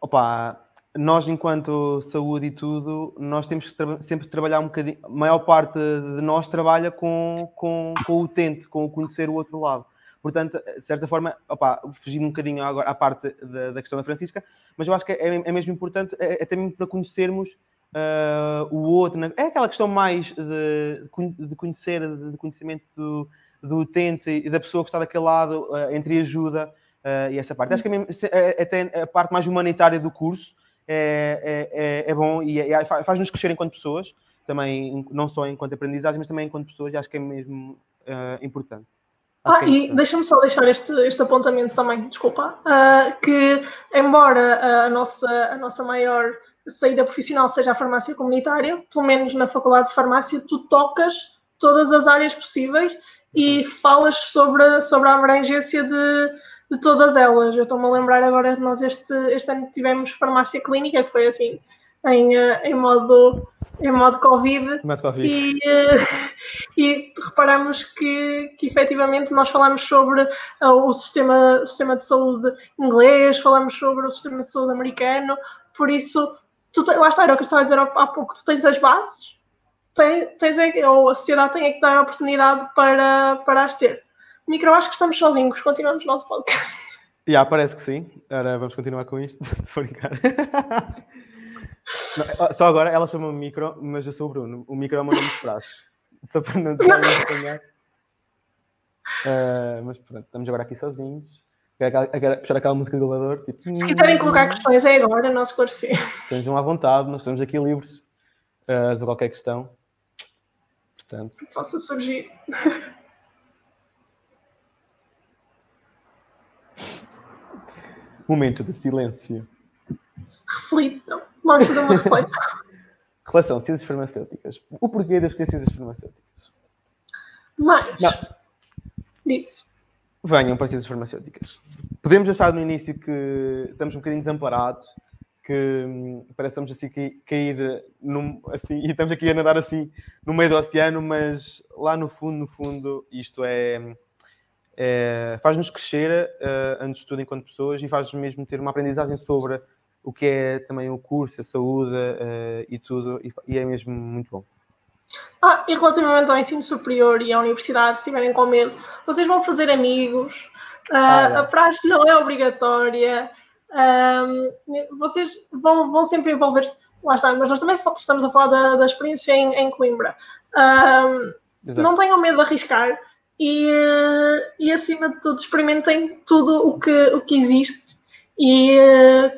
opá, nós enquanto saúde e tudo, nós temos que traba- sempre trabalhar um bocadinho, a maior parte de nós trabalha com, com, com o utente, com o conhecer o outro lado. Portanto, de certa forma, opá, fugindo um bocadinho agora à parte da, da questão da Francisca, mas eu acho que é, é mesmo importante, é, é também para conhecermos ah, o outro. né? É aquela questão mais de, de conhecer, de conhecimento do, do utente e da pessoa que está daquele lado, ah, entre ajuda ah, e essa parte. Acho que é, mesmo- é- é até a parte mais humanitária do curso é, é, é- é bom e é- fa- faz-nos crescer enquanto pessoas, também, não só enquanto aprendizagem, mas também enquanto pessoas, e acho que é mesmo importante. Ah, e deixa-me só deixar este, este apontamento também, desculpa, ah, que embora a nossa, a nossa maior saída profissional seja a farmácia comunitária, pelo menos na faculdade de farmácia, tu tocas todas as áreas possíveis e falas sobre, a- sobre a abrangência de, de todas elas. Eu estou-me a lembrar agora que nós este, este ano tivemos farmácia clínica, que foi assim, em, ah, em modo em modo Covid, a vida. e, eh, e reparamos que, que efetivamente nós falamos sobre ah, o sistema, sistema de saúde inglês, falamos sobre o sistema de saúde americano, por isso, tu, lá está, era o que eu estava a dizer há, pouco, tu tens as bases, tem- tens, é ou a sociedade tem é que dar a oportunidade para, para as ter. Micro, acho que estamos sozinhos, continuamos o nosso podcast. Já, parece que sim. Ora, vamos continuar com isto. Vou brincar. Não, só agora, ela chama-me micro, mas eu sou o Bruno. O micro é o meu nome de praxe. Só para não estar a estranhar. Ah, mas pronto, estamos agora aqui sozinhos. Puxar aquela música do elevador. Tipo, Se quiserem colocar questões é agora, não esclarecer. Estejam à vontade, nós estamos aqui livres ah, de qualquer questão. Portanto, Possa surgir. momento de silêncio. Reflitam. Vamos fazer uma reflexão. Relação ciências farmacêuticas. O porquê das ciências farmacêuticas? Mas, Não. diz. Venham para ciências farmacêuticas. podemos achar no início que estamos um bocadinho desamparados, que hum, parecemos assim cair num, assim, e estamos aqui a nadar assim no meio do oceano, mas lá no fundo, no fundo, isto é, é faz-nos crescer uh, antes de tudo enquanto pessoas e faz-nos mesmo ter uma aprendizagem sobre o que é também o curso, a saúde uh, e tudo, e, e, é mesmo muito bom. Ah, e relativamente ao ensino superior e à universidade, se estiverem com medo, vocês vão fazer amigos, uh, ah, é. a praxe não é obrigatória, um, vocês vão, vão sempre envolver-se, lá está, mas nós também estamos a falar da, da experiência em, em Coimbra. Um, não tenham medo de arriscar e, e, acima de tudo, experimentem tudo o que, o que existe. E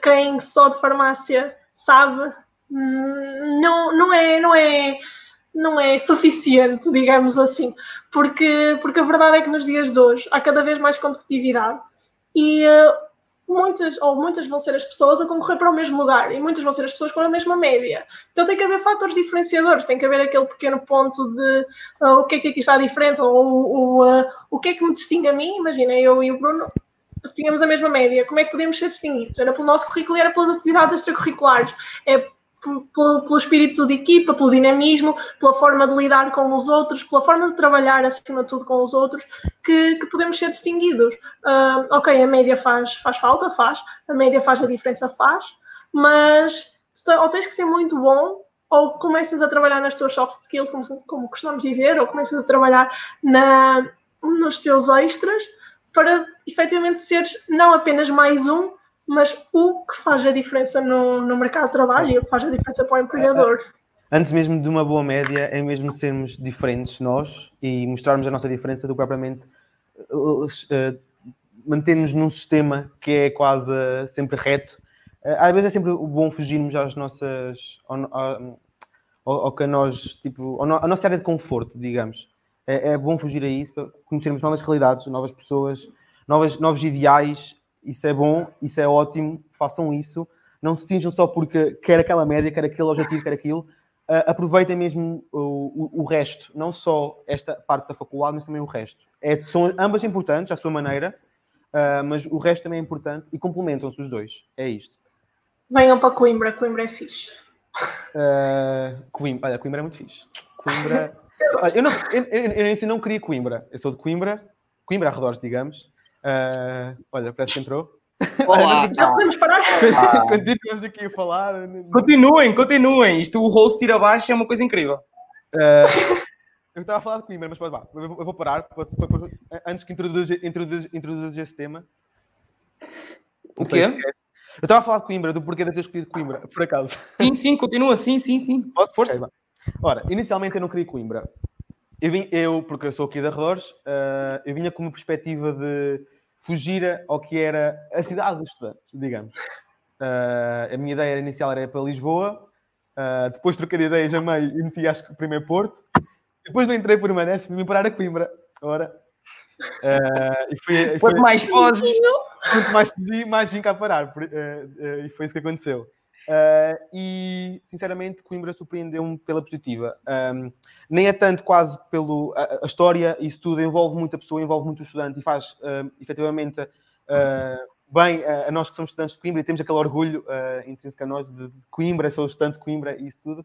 quem só de farmácia sabe, hum, não, não é. Não é não é suficiente, digamos assim, porque, porque a verdade é que nos dias de hoje há cada vez mais competitividade e uh, muitas ou muitas vão ser as pessoas a concorrer para o mesmo lugar e muitas vão ser as pessoas com a mesma média. Então tem que haver fatores diferenciadores, tem que haver aquele pequeno ponto de uh, o que é que aqui está diferente ou uh, o que é que me distingue a mim. Imagina, eu e o Bruno tínhamos a mesma média, como é que podemos ser distinguidos? Era pelo nosso currículo e era pelas atividades extracurriculares. É pelo, pelo, espírito de equipa, pelo dinamismo, pela forma de lidar com os outros, pela forma de trabalhar acima de tudo com os outros, que, que podemos ser distinguidos. Uh, ok, a média faz, faz falta, faz, a média faz a diferença, faz, mas ou tens que ser muito bom ou começas a trabalhar nas tuas soft skills, como, como costumamos dizer, ou começas a trabalhar na, nos teus extras para efetivamente seres não apenas mais um, mas o que faz a diferença no, no mercado de trabalho e o que faz a diferença para o empregador. Antes mesmo de uma boa média, é mesmo sermos diferentes nós e mostrarmos a nossa diferença do que propriamente uh, uh, manter-nos num sistema que é quase uh, sempre reto. Uh, às vezes é sempre bom fugirmos às nossas. ao, ao, ao que a nós, tipo, a nossa área de conforto, digamos. É, é bom fugir a isso para conhecermos novas realidades, novas pessoas, novas, novos ideais isso é bom, isso é ótimo, façam isso. Não se cinjam só porque quer aquela média, quer aquele objetivo, quer aquilo. Uh, aproveitem mesmo o, o, o, resto, não só esta parte da faculdade, mas também o resto. É, são ambas importantes à sua maneira, uh, mas o resto também é importante e complementam-se os dois. É isto. Venham para Coimbra, Coimbra é fixe. Uh, Coimbra, olha, Coimbra é muito fixe. Coimbra. eu, não, eu, eu, eu, eu, não queria Coimbra, eu sou de Coimbra, Coimbra arredores, digamos. Uh, olha, parece que entrou. Olá, podemos parar. Ah. Continuamos aqui a falar. Continuem, continuem. Isto o host tira abaixo é uma coisa incrível. Uh, eu estava a falar de Coimbra, mas pode vá. Eu vou parar antes que introduzas introduz, introduz esse tema. O quê? Eu estava a falar de Coimbra, do porquê de ter escolhido Coimbra, por acaso. Sim, sim, continua, sim, sim, sim. Posso? Força. Okay, Ora, inicialmente eu não queria Coimbra. Eu, vim, eu, porque eu sou aqui de arredores, uh, eu vinha com uma perspectiva de fugir ao que era a cidade dos estudantes, digamos. Uh, a minha ideia inicial era para Lisboa, uh, depois troquei de ideia, jamei e meti, acho que, primeiro Porto. Depois não entrei por uma e vim parar a Coimbra. Ora. Uh, e foi, Quanto mais foges, quanto mais fugi, mais vim cá parar. e foi isso que aconteceu. Uh, e sinceramente Coimbra surpreendeu-me pela positiva. Um, nem é tanto quase pelo. A, a, história, isso tudo envolve muita pessoa, envolve muito o estudante e faz uh, efetivamente uh, bem a nós que somos estudantes de Coimbra e temos aquele orgulho uh, intrínseco a nós de Coimbra, sou estudante de Coimbra e isso tudo.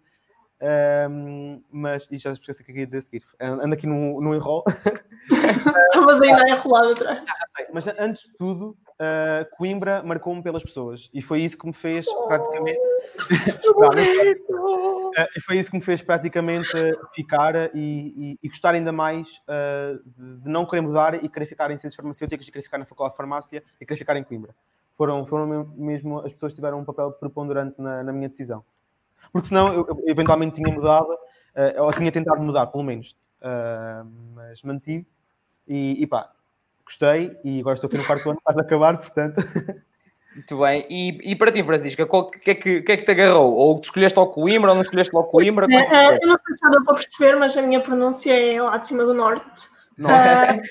Um, mas, e já esqueci o que eu ia dizer a seguir. Ando aqui no, no enrolo. Estavas ainda enrolado atrás. Mas antes de tudo, uh, Coimbra marcou-me pelas pessoas e foi isso que me fez praticamente. uh, e foi isso que me fez praticamente ficar e, e, e gostar ainda mais uh, de não querer mudar e querer ficar em ciências farmacêuticas e querer ficar na Faculdade de Farmácia e querer ficar em Coimbra. Foram, foram mesmo as pessoas que tiveram um papel preponderante na, na minha decisão. Porque senão eu, eu eventualmente tinha mudado, ou tinha tentado mudar, pelo menos. mas mantive e, e pá, gostei e agora estou aqui no quarto ano, quase a acabar, portanto. Muito bem. E, e para ti, Francisca, o que, é que, que, é que te agarrou? Ou tu escolheste ao Coimbra ou não escolheste logo Coimbra? É, é, eu não sei se dá para perceber, mas a minha pronúncia é lá de cima do norte. Não é?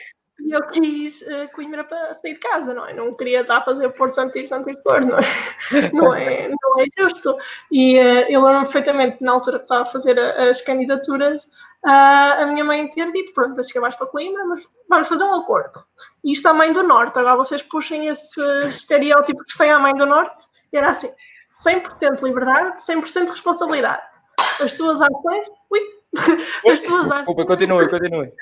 E eu quis uh, Coimbra para sair de casa, não é? Não queria estar a fazer Porto Santo e Santo Porto, não é? Não é, não é justo. E uh, eu lembro perfeitamente, na altura que estava a fazer as candidaturas, uh, a minha mãe ter dito, pronto, vais chegar mais para Coimbra, mas vamos fazer um acordo. E isto a mãe do Norte, agora vocês puxem esse estereótipo que tem a mãe do Norte, e era assim, 100% liberdade, 100% responsabilidade. As tuas ações, ui, as tuas ações. Desculpa, continue, continue.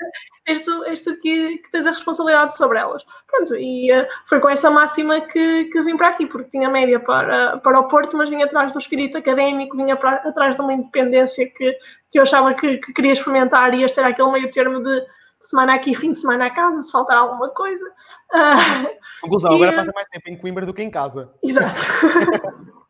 És tu, és tu que, que, tens a responsabilidade sobre elas. Pronto, e uh, foi com essa máxima que, que vim para aqui, porque tinha média para, para o Porto, mas vinha atrás do espírito académico, vinha para, atrás de uma independência que, que eu achava que, que queria experimentar e este era aquele meio termo de semana aqui, fim de semana a casa, se faltar alguma coisa. Uh, Conclusão, agora passa mais tempo em Coimbra do que em casa. Exato.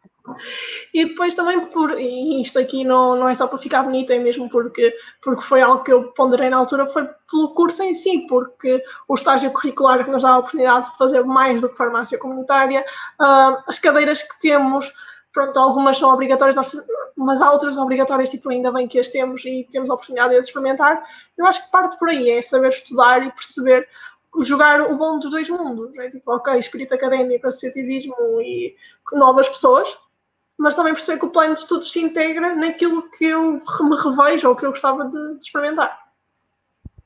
E depois também por, e isto aqui não, não é só para ficar bonito, é mesmo porque, porque foi algo que eu ponderei na altura, foi pelo curso em si, porque o estágio curricular que nos dá a oportunidade de fazer mais do que farmácia comunitária, uh, as cadeiras que temos, pronto, algumas são obrigatórias, mas há outras obrigatórias, tipo, ainda bem que as temos e temos a oportunidade de as experimentar. Eu acho que parte por aí, é saber estudar e perceber jogar o bom dos dois mundos. É tipo, ok, espírito académico, associativismo e novas pessoas, mas também perceber que o plano de estudos se integra naquilo que eu me revejo ou que eu gostava de, de experimentar.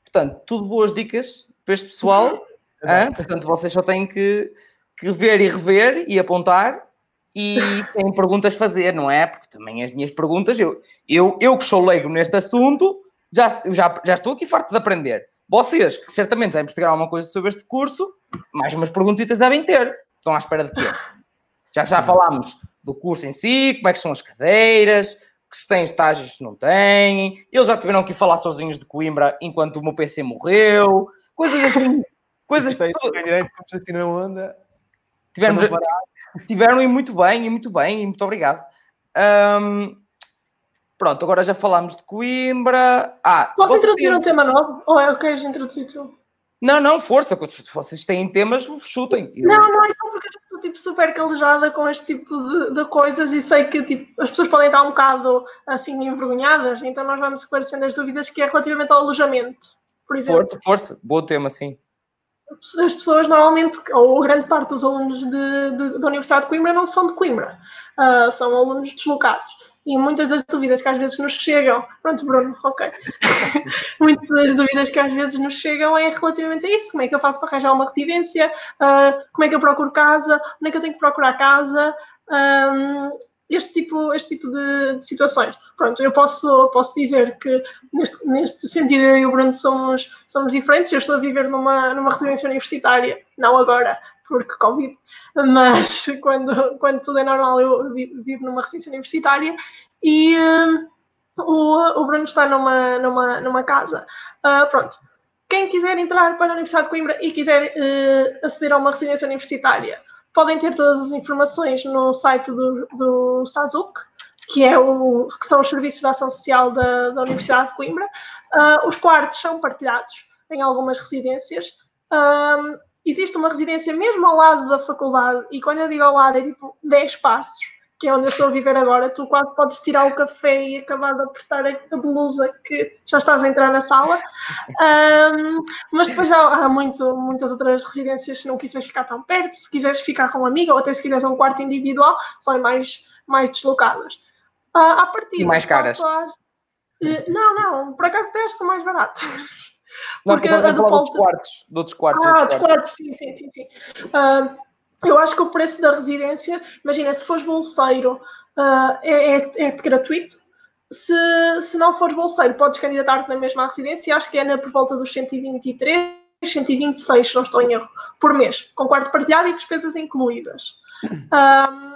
Portanto, tudo boas dicas para este pessoal. hein? Portanto, vocês só têm que, que ver e rever e apontar e têm perguntas a fazer, não é? Porque também as minhas perguntas, eu, eu, eu que sou leigo neste assunto, já, já, já estou aqui farto de aprender. Vocês, que certamente já investigaram alguma coisa sobre este curso, mais umas perguntitas devem ter. Estão à espera de quê? Já já falámos do curso em si, como é que são as cadeiras, que se têm estágios, se não têm. Eles já tiveram que falar sozinhos de Coimbra enquanto o meu PC morreu. Coisas assim. Coisas que. direito, assim na onda. Tivemos, tiveram e muito bem, e muito bem, e muito obrigado. Um, pronto, agora já falámos de Coimbra. Ah, Posso introduzir um tema novo? Ou é o que queres introduzir tu? Não, não, força, vocês têm temas, chutem. Eu... Não, não, é só porque tipo, super calejada com este tipo de, de, coisas e sei que tipo, as pessoas podem estar um bocado assim envergonhadas, então nós vamos esclarecendo as dúvidas que é relativamente ao alojamento, por exemplo. Força, força, bom tema, sim. As pessoas normalmente, ou grande parte dos alunos de, de, da Universidade de Coimbra não são de Coimbra, uh, são alunos deslocados e muitas das dúvidas que às vezes nos chegam, pronto, Bruno, ok. muitas das dúvidas que às vezes nos chegam é relativamente a isso: como é que eu faço para arranjar uma residência, uh, como é que eu procuro casa, onde é que eu tenho que procurar casa. Um, este tipo, este tipo de, de, situações. Pronto, eu posso, posso dizer que neste, neste sentido eu e o Bruno somos, somos diferentes. Eu estou a viver numa, numa residência universitária, não agora, porque Covid, mas quando, quando tudo é normal eu vivo numa residência universitária e uh, o, o Bruno está numa, numa, numa casa. Uh, pronto. Quem quiser entrar para a Universidade de Coimbra e quiser uh, aceder a uma residência universitária, podem ter todas as informações no site do, do SASUC, que, é o, que são os Serviços de Ação Social da, da Universidade de Coimbra. Uh, os quartos são partilhados em algumas residências existe uma residência mesmo ao lado da faculdade, e quando eu digo ao lado é tipo 10 passos, que é onde eu estou a viver agora, tu quase podes tirar o café e acabar de apertar a blusa que já estás a entrar na sala. Um, mas depois há, há muito, muitas outras residências se não quiseres ficar tão perto, se quiseres ficar com uma amiga, ou até se quiseres um quarto individual, são mais, mais deslocadas. Uh, a partir e mais caras. Não, não, por acaso até são mais baratas. Porque não, a do Paulo... quartos, de outros quartos. Ah, dos quartos, sim, sim, sim. sim. Uh, eu acho que o preço da residência, imagina, se fores bolseiro, uh, é, é, é gratuito. Se, se não fores bolseiro, podes candidatar-te na mesma residência. Acho que é na, por volta dos 123, 126, se não estou em erro, por mês, com quarto partilhado e despesas incluídas. Um,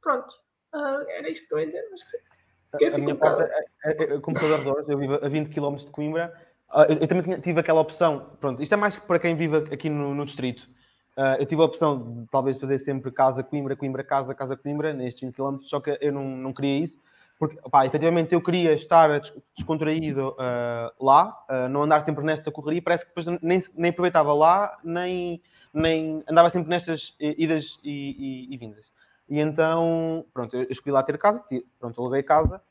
pronto, uh, era isto que eu ia dizer. Acho que sim. A, a minha parte, é, como sou de eu vivo a 20 km de Coimbra eu, eu, também tive aquela opção, pronto, isto é mais para quem vive aqui no, no distrito. Uh, eu tive a opção de talvez fazer sempre casa Coimbra, Coimbra, casa, casa Coimbra, nestes 20 km, só que eu não, não queria isso, porque, pá, efetivamente eu queria estar descontraído uh, lá, uh, não andar sempre nesta correria, parece que depois nem, nem aproveitava lá, nem, nem andava sempre nestas idas e, e, e vindas. E então, pronto, eu escolhi lá ter casa, pronto, eu levei casa,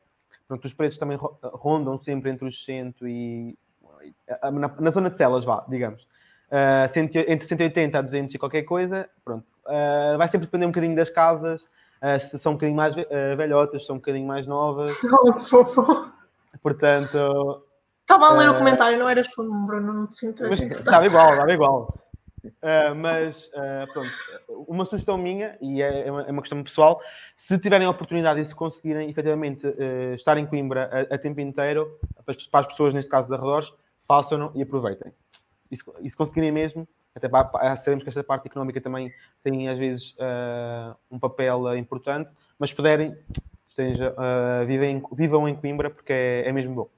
pronto, os preços também rondam sempre entre os 100 e na, na zona de celas, vá, digamos. Uh, cento, entre 180 a 200 e qualquer coisa, pronto. Uh, vai sempre depender um bocadinho das casas, uh, se são um bocadinho mais velhotas, se são um bocadinho mais novas. Portanto. Estava a ler o comentário, não eras tu, Bruno, não te sinto. Estava igual, estava igual. Uh, mas uh, pronto, uma sugestão minha, e é, é, uma, é, uma, questão pessoal, se tiverem a oportunidade e se conseguirem efetivamente uh, estar em Coimbra a, a, tempo inteiro, para as pessoas, neste caso de arredores, façam-no e aproveitem. E se, e se conseguirem mesmo, até para, sabemos que esta parte económica também tem às vezes um papel importante, mas se puderem, esteja, vivem, vivam em Coimbra porque é, é mesmo bom.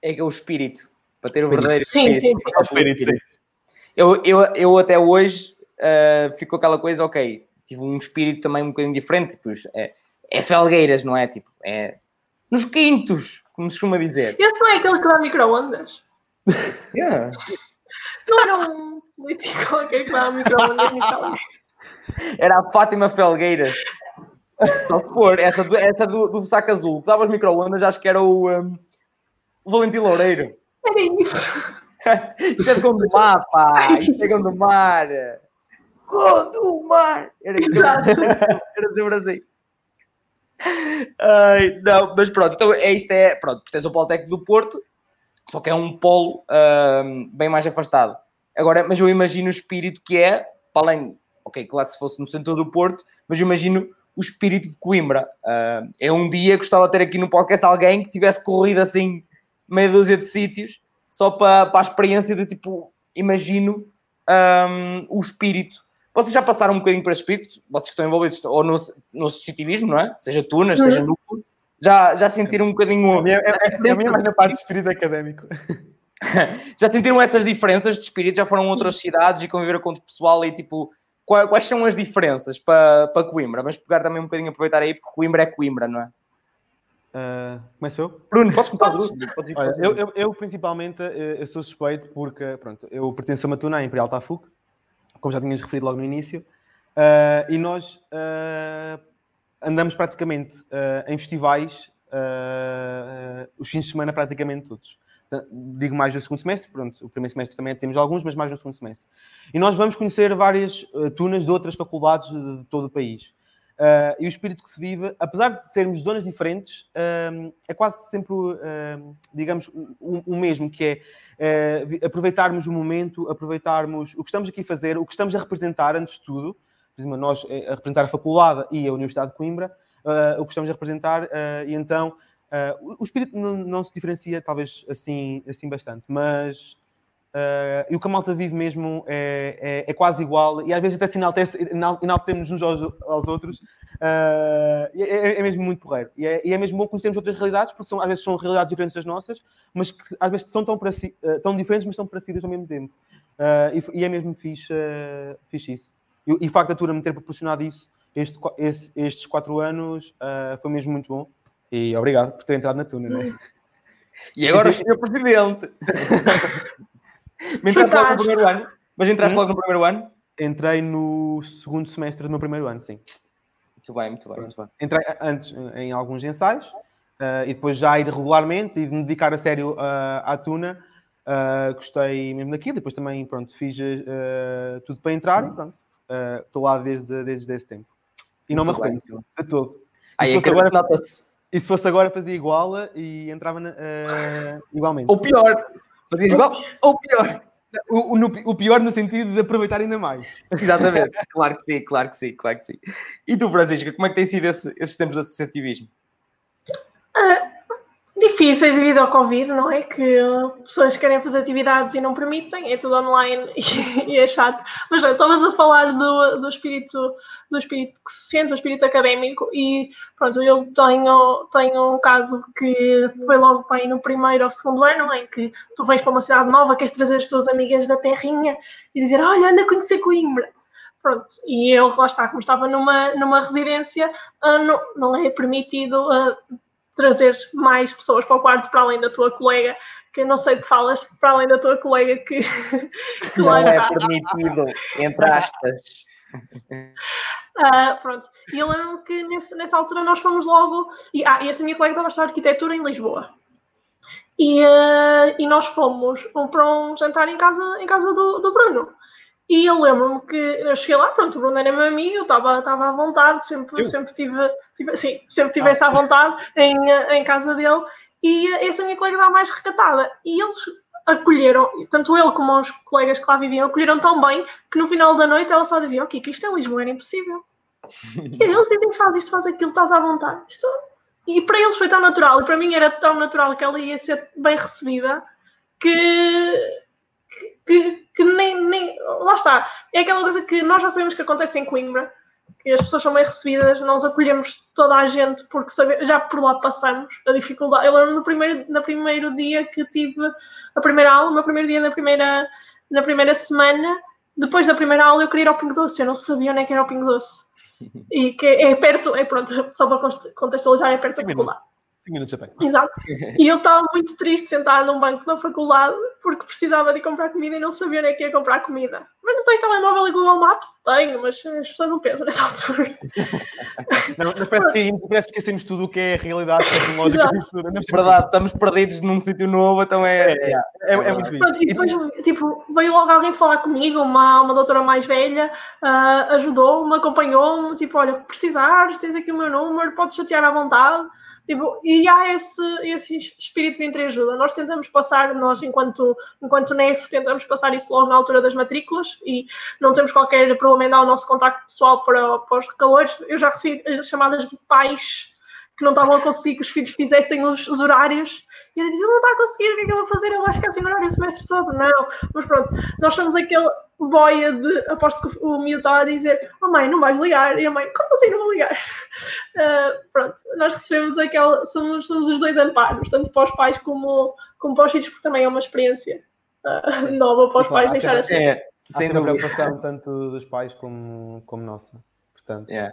É, é o espírito, para ter o verdadeiro sim, espírito. Sim, sim. espírito, sim. Eu, eu, eu até hoje uh, ficou aquela coisa, ok, tive um espírito também um bocadinho diferente, tipo, é, é felgueiras, não é? Tipo, é nos quintos, como se costuma dizer. Esse não é aquele que dá micro-ondas? Yeah. Não era um político qualquer que dá micro-ondas Era a Fátima Felgueiras. Só se for, essa, do, essa do, do saco azul, que dava as micro-ondas, acho que era o, um, o Valentim Loureiro. Era isso. Isso é Gondomar, pá! Isso é Gondomar! Gondomar! Era isso. Era sempre assim. Ai, não, mas pronto, então é isto é, pronto, pertence ao Politécnico do Porto, só que é um polo um, bem mais afastado. Agora, mas eu imagino o espírito que é, para além, ok, claro que se fosse no centro do Porto, mas eu imagino o espírito de Coimbra. Uh, é um dia que gostava de ter aqui no podcast alguém que tivesse corrido assim meia dúzia de sítios só para, para a experiência de tipo, imagino um, o espírito. Vocês já passaram um bocadinho para esse espírito? Vocês que estão envolvidos ou no, no associativismo, não é? Seja tunas, uhum. seja núcleo, já, já sentiram um bocadinho. A minha, é, é, a minha mais na parte de espírito académico. já sentiram essas diferenças de espírito? Já foram a outras cidades e conviveram com o pessoal e tipo. Quais são as diferenças para, para Coimbra? Mas pegar também um bocadinho, aproveitar aí, porque Coimbra é Coimbra, não é? Uh, começo eu? Bruno, podes começar, Bruno. Podes Olha, eu, eu, eu, principalmente, eh, eu sou suspeito porque, pronto, eu pertenço a Matuna, a Imperial Tafuk, como já tinhas referido logo no início, uh, e nós uh, andamos praticamente em festivais os fins de semana praticamente todos. Digo mais no segundo semestre, pronto, o primeiro semestre também temos alguns, mas mais no segundo semestre. E nós vamos conhecer várias tunas de outras faculdades de todo o país. Uh, e o espírito que se vive, apesar de sermos zonas diferentes, uh, é quase sempre, uh, digamos, o, o, mesmo, que é aproveitarmos o momento, aproveitarmos o que estamos aqui a fazer, o que estamos a representar, antes de tudo, por exemplo, nós eh, a representar a faculdade e a Universidade de Coimbra, o que estamos a representar, e então o, o espírito não, não, se diferencia, talvez, assim, assim bastante, mas Uh, e o que a malta vive mesmo é, é, é, quase igual, e às vezes até se enaltece, enaltecemos uns aos, aos outros, uh, é, é, mesmo muito porreiro. E é, e é, mesmo bom conhecermos outras realidades, porque são, às vezes são realidades diferentes das nossas, mas que às vezes são tão, uh, tão diferentes, mas tão parecidas ao mesmo tempo. E, e, é mesmo fixe, fixe isso. E, e o facto da Tura me ter proporcionado isso este, este, estes quatro anos foi mesmo muito bom. E obrigado por ter entrado na Tuna, né? E agora o senhor Presidente. Mas entraste logo no primeiro ano? Mas entraste hum? logo no primeiro ano? Entrei no segundo semestre do meu primeiro ano, sim. Muito bem, muito bem. Muito bem. Entrei antes em alguns ensaios uh, e depois já ir regularmente e me dedicar a sério uh, à tuna. Uh, gostei mesmo daquilo, depois também pronto, fiz tudo para entrar e hum. pronto. Estou lá desde, desde esse tempo. E não muito me arrependo de todo. Aí, se, fosse agora, e se fosse agora fazia igual e entrava na, igualmente. Ou pior, Fazias igual ou pior. O, o, o, pior no sentido de aproveitar ainda mais. Exatamente, claro que sim, claro que sim, claro que sim. E tu, Francisca, como é que tem sido esse, esses tempos de associativismo? Uh, difíceis devido ao Covid, não é? Que pessoas querem fazer atividades e não permitem, é tudo online e, é chato. Mas já estavas a falar do, do espírito do espírito que se sente, o espírito académico, e pronto, eu tenho, tenho um caso que foi logo para ir no primeiro ou segundo ano, em que tu vens para uma cidade nova, queres trazer as tuas amigas da terrinha e dizer, olha, anda a conhecer Coimbra. Pronto, e eu, lá está, como estava numa, numa residência, uh, não, não é permitido uh, trazer mais pessoas para o quarto para além da tua colega, que não sei o que falas, para além da tua colega que, que não é permitido, entre aspas. Uh, pronto, e eu lembro que nesse, nessa altura nós fomos logo. E, ah, e essa minha colega estava a estudar arquitetura em Lisboa. E, uh, e nós fomos para um jantar em casa, em casa do, do Bruno. E eu lembro-me que eu cheguei lá, pronto, o Bruno era meu amigo, eu estava, à vontade, sempre, sempre tive, tive, sim, sempre tive ah. essa vontade em, em casa dele. e essa minha colega estava mais recatada. E eles acolheram, tanto ele como os colegas que lá viviam, acolheram tão bem que no final da noite ela só dizia: Ok, que isto em Lisboa era impossível. e eles dizem: Faz isto, faz aquilo, estás à vontade. Isto... E para eles foi tão natural, e para mim era tão natural que ela ia ser bem recebida que. que, que nem, nem. Lá está. É aquela coisa que nós já sabemos que acontece em Coimbra que as pessoas são bem recebidas, nós acolhemos toda a gente porque sabe, já por lá passamos a dificuldade. Eu lembro no primeiro, no primeiro dia que tive a primeira aula, no primeiro dia na primeira, na primeira semana, depois da primeira aula eu queria ir ao Pingo Doce, eu não sabia onde é que era o Pingo Doce. E que é perto, é pronto, só para contextualizar, é perto da faculdade. 5 minutos a pé. Exato. E eu estava muito triste sentada num banco da faculdade porque precisava de comprar comida e não sabia onde é que ia comprar comida. Mas não tens telemóvel e Google Maps? Tenho, mas as pessoas não pensam nessa altura. Não, mas parece que, parece que esquecemos tudo o que é a realidade tecnológica. Tudo, não Verdade, estamos perdidos num sítio novo, então é. É, é, é, é muito isso. E depois, tipo, veio logo alguém falar comigo, uma, uma doutora mais velha, uh, ajudou-me, acompanhou-me, tipo, olha, precisares, tens aqui o meu número, podes chatear à vontade. Tipo, e há esse, esse espírito de entreajuda. Nós tentamos passar, nós enquanto, enquanto NEF, tentamos passar isso logo na altura das matrículas e não temos qualquer problema em dar o nosso contacto pessoal para, para os recalores. Eu já recebi chamadas de pais que não estavam a conseguir que os filhos fizessem os, os horários e eu disse, ele não está a conseguir, o que é que eu vou fazer? Eu vou ficar sem horário o semestre todo. Não, mas pronto, nós somos aquele boia de, aposto que o miúdo estava a dizer, oh mãe, não vais ligar? E a mãe, como assim não vou ligar? Uh, pronto, nós recebemos aquela, somos, somos os dois amparos, tanto para os pais como, como para os filhos, porque também é uma experiência uh, nova para os pais deixar assim. É, sem preocupação tanto dos pais como, como nossa. Portanto, é.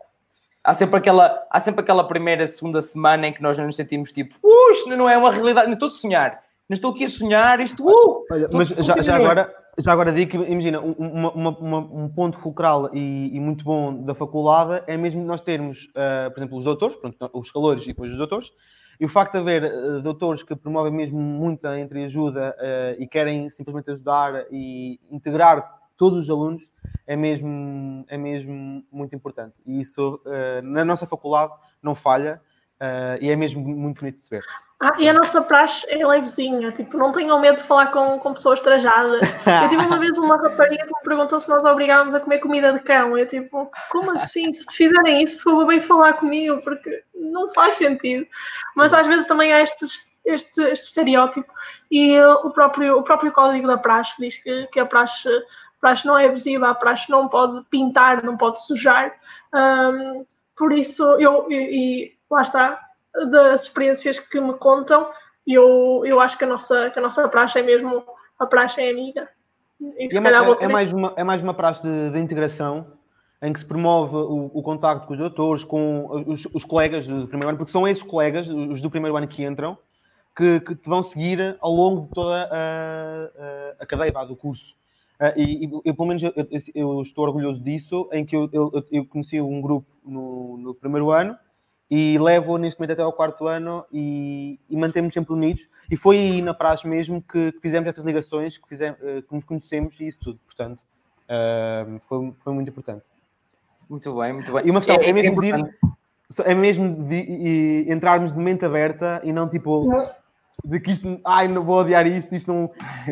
Há sempre, aquela, há sempre aquela primeira, segunda semana em que nós nos sentimos tipo, uh, isto não é uma realidade, não estou a sonhar, não estou aqui a sonhar, isto, uh! Olha, mas já, já, agora, já agora digo que, imagina, uma, uma, uma, um ponto fulcral e, e, muito bom da faculdade é mesmo nós termos, uh, por exemplo, os doutores, pronto, os calores e depois os doutores, e o facto de haver uh, doutores que promovem mesmo muita entreajuda uh, e querem simplesmente ajudar e integrar todos os alunos é mesmo, é mesmo muito importante. E isso uh, na nossa faculdade não falha uh, e é mesmo muito bonito de se ver. Ah, e a nossa praxe é levezinha, tipo, não tenham medo de falar com, com pessoas trajadas. Eu tive uma vez uma rapariga que me perguntou se nós obrigávamos a comer comida de cão. Eu tipo, como assim? Se fizerem isso, por favor, vem falar comigo, porque não faz sentido. Mas às vezes também há este, este, este estereótipo e o próprio, o próprio código da praxe diz que, que a praxe praxe não é abusiva, a praxe não pode pintar, não pode sujar. Um, por isso, eu, e, e, lá está, das experiências que me contam, eu, eu acho que a nossa, que a nossa praxe é mesmo a praxe é amiga. E, e é, uma, é, mais uma, é mais uma praxe de, de integração em que se promove o, o contacto com os doutores, com os, os, colegas do primeiro ano, porque são esses colegas, os do primeiro ano que entram, que, que te vão seguir ao longo de toda a, a, a cadeia do curso. Uh, e, e eu, pelo menos, eu, eu, estou orgulhoso disso, em que eu, eu, eu conheci um grupo no, no, primeiro ano e levo neste momento até ao quarto ano e, e mantemos sempre unidos. E foi aí na praxe mesmo que, que fizemos essas ligações, que, fizemos, uh, que nos conhecemos e isso tudo. Portanto, uh, foi, foi muito importante. Muito bem, muito bem. E uma questão, é, é, é mesmo, de, é mesmo de, de, entrarmos de mente aberta e não tipo de que isto, ai, não vou odiar isto, isto não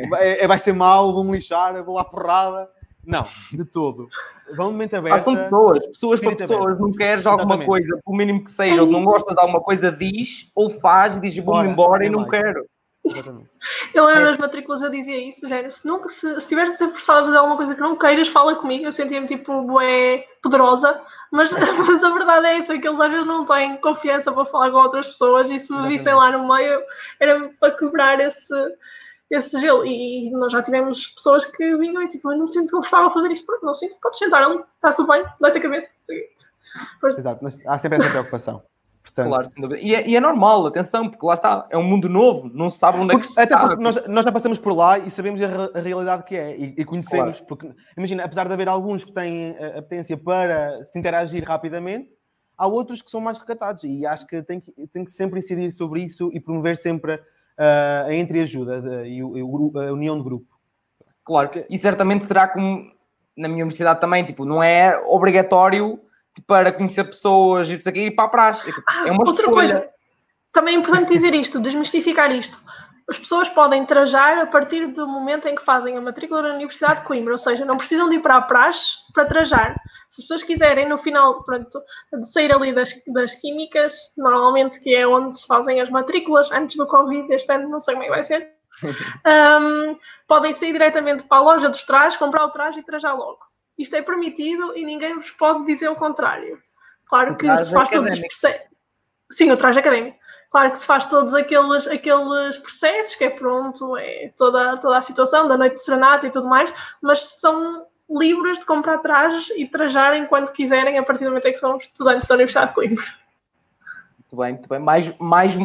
vai, é, vai ser mau, vou-me lixar, vou lá porrada. Não, de todo. Vão de mente aberta. Ah, são pessoas, pessoas para pessoas. Aberta. Não queres alguma Exatamente. coisa, pelo mínimo que seja, ou não gosta de alguma coisa, diz ou faz diz vou-me embora e não quero. Exatamente. Eu lembro das matrículas eu dizia isso, género, se, nunca, se, se estiveres a ser forçado a fazer alguma coisa que não queiras, fala comigo. Eu sentia-me tipo bué poderosa, mas, mas a verdade é essa, que eles às vezes não têm confiança para falar com outras pessoas e se me vissem lá no meio era para quebrar esse, esse gelo. E nós já tivemos pessoas que vinham e tipo, eu não sinto confortável a fazer isto, não sinto, podes sentar ali, está tudo bem, dá-te a cabeça. Exato, mas há sempre essa preocupação. Portanto, claro, e é, e é, normal, atenção, porque lá está, é um mundo novo, não se sabe onde é que se Até porque nós, nós já passamos por lá e sabemos a, a realidade que é e, e conhecemos, claro. porque imagina, apesar de haver alguns que têm a potência para se interagir rapidamente, há outros que são mais recatados e acho que tem que, tem que sempre incidir sobre isso e promover sempre uh, a entreajuda e, a união de grupo. Claro, e certamente será como na minha universidade também, tipo, não é obrigatório para conhecer pessoas e isso aqui, ir para a praxe. É, tipo, ah, é uma outra escolha. Coisa. também é importante dizer isto, desmistificar isto. As pessoas podem trajar a partir do momento em que fazem a matrícula da Universidade de Coimbra, ou seja, não precisam de ir para a praxe para trajar. Se as pessoas quiserem, no final, pronto, de sair ali das, das químicas, normalmente que é onde se fazem as matrículas, antes do Covid, este ano não sei como é que vai ser, um, podem sair diretamente para a loja dos trajes, comprar o traje e trajar logo. Isto é permitido e ninguém vos pode dizer o contrário. Claro que se faz todos os processos. Sim, o traje académico. Claro que se faz todos aqueles, aqueles processos, que é pronto, é toda, toda a situação da noite de serenata e tudo mais, mas são livres de comprar trajes e trajarem quando quiserem, a partir do momento em que são estudantes da Universidade de Coimbra. Muito bem, muito bem. Mais, mais...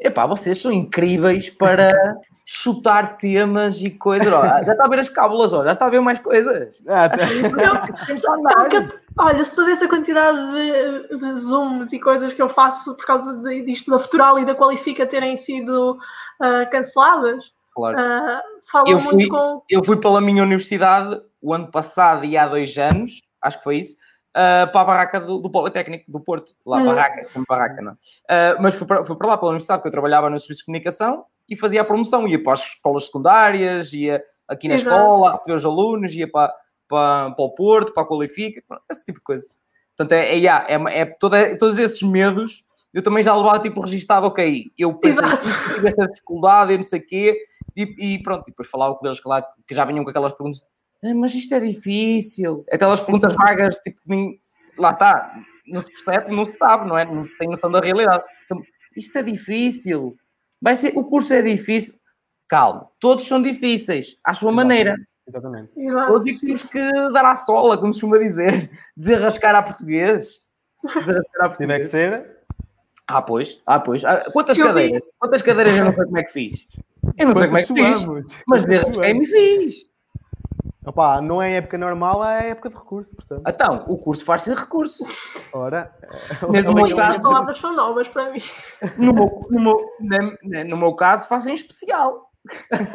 Epá, vocês são incríveis para chutar temas e coisas. Ó, já está a ver as cábulas, ó, já está a ver mais coisas. Ah, tá. olha, se soubesse a quantidade de, de, zooms e coisas que eu faço por causa de, disto da Futural e da Qualifica terem sido uh, canceladas, claro. uh, falo eu muito com. Eu fui pela minha universidade o ano passado e há dois anos, acho que foi isso, uh, para a barraca do, do, Politécnico do Porto. Lá, hum. barraca, como barraca, não. Uh, mas fui para, fui para lá, pela universidade, porque eu trabalhava no serviço de comunicação e fazia a promoção. Ia para as escolas secundárias, ia aqui na Exato. escola, a receber os alunos, ia para, para, para o Porto, para a Qualifica, esse tipo de coisas. Portanto, é, é, é, é toda, todos esses medos eu também já levava tipo registado, ok, eu pensei que tive esta dificuldade e não sei o quê, e, e, pronto, e depois falava com eles que, lá, que já vinham com aquelas perguntas ah, mas isto é difícil. Aquelas perguntas vagas, tipo, lá está, não se percebe, não se sabe, não é? Não se tem noção da realidade. Então, isto é difícil. Vai ser, o curso é difícil. Calma, todos são difíceis, à sua Exatamente. maneira. Exatamente. Todos temos que dar à sola, como se costuma dizer. Desenrascar a português. Desenrascar a português. Tiver que ser. Ah, pois. Ah, pois. Ah, quantas eu cadeiras? Vi. Quantas cadeiras eu não sei como é que fiz? Eu não sei como é que fiz. Mas desenrasquei-me fiz. Opa, não é época normal, é época de recurso, portanto. Então, o curso faz sem recurso. Ora, Neste meu caso, as palavras são novas para mim. No meu, no meu, no meu caso, faz em especial.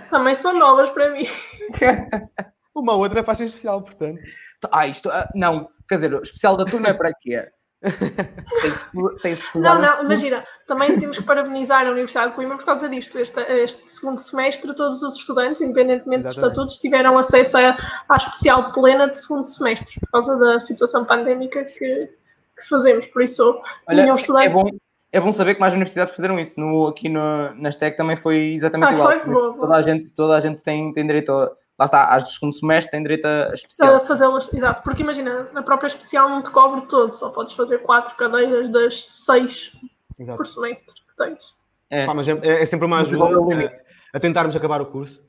Também são novas para mim. Uma outra faz em especial, portanto. Ah, isto, ah, não, quer dizer, o especial da turma é para quê? Tem-se tem Não, não, imagina, também temos que parabenizar a Universidade de Coimbra por causa disto. Este, este segundo semestre, todos os estudantes, independentemente Exatamente. dos estatutos, tiveram acesso à, à especial plena de segundo semestre, por causa da situação pandémica que, que fazemos. Por isso, Olha, nenhum estudante. É bom, é bom saber que mais universidades fizeram isso. No, aqui no, na STEC também foi exatamente ah, igual. Foi, boa, boa. Toda, a gente, toda a gente tem, tem direito a lá está, às do segundo semestre têm direito a especial. A fazê-las, exato, porque imagina, na própria especial não te cobre todo, só podes fazer quatro cadeiras das seis exato. por semestre que tens. É, Pá, mas é, é, sempre uma ajuda a, a, tentarmos acabar o curso.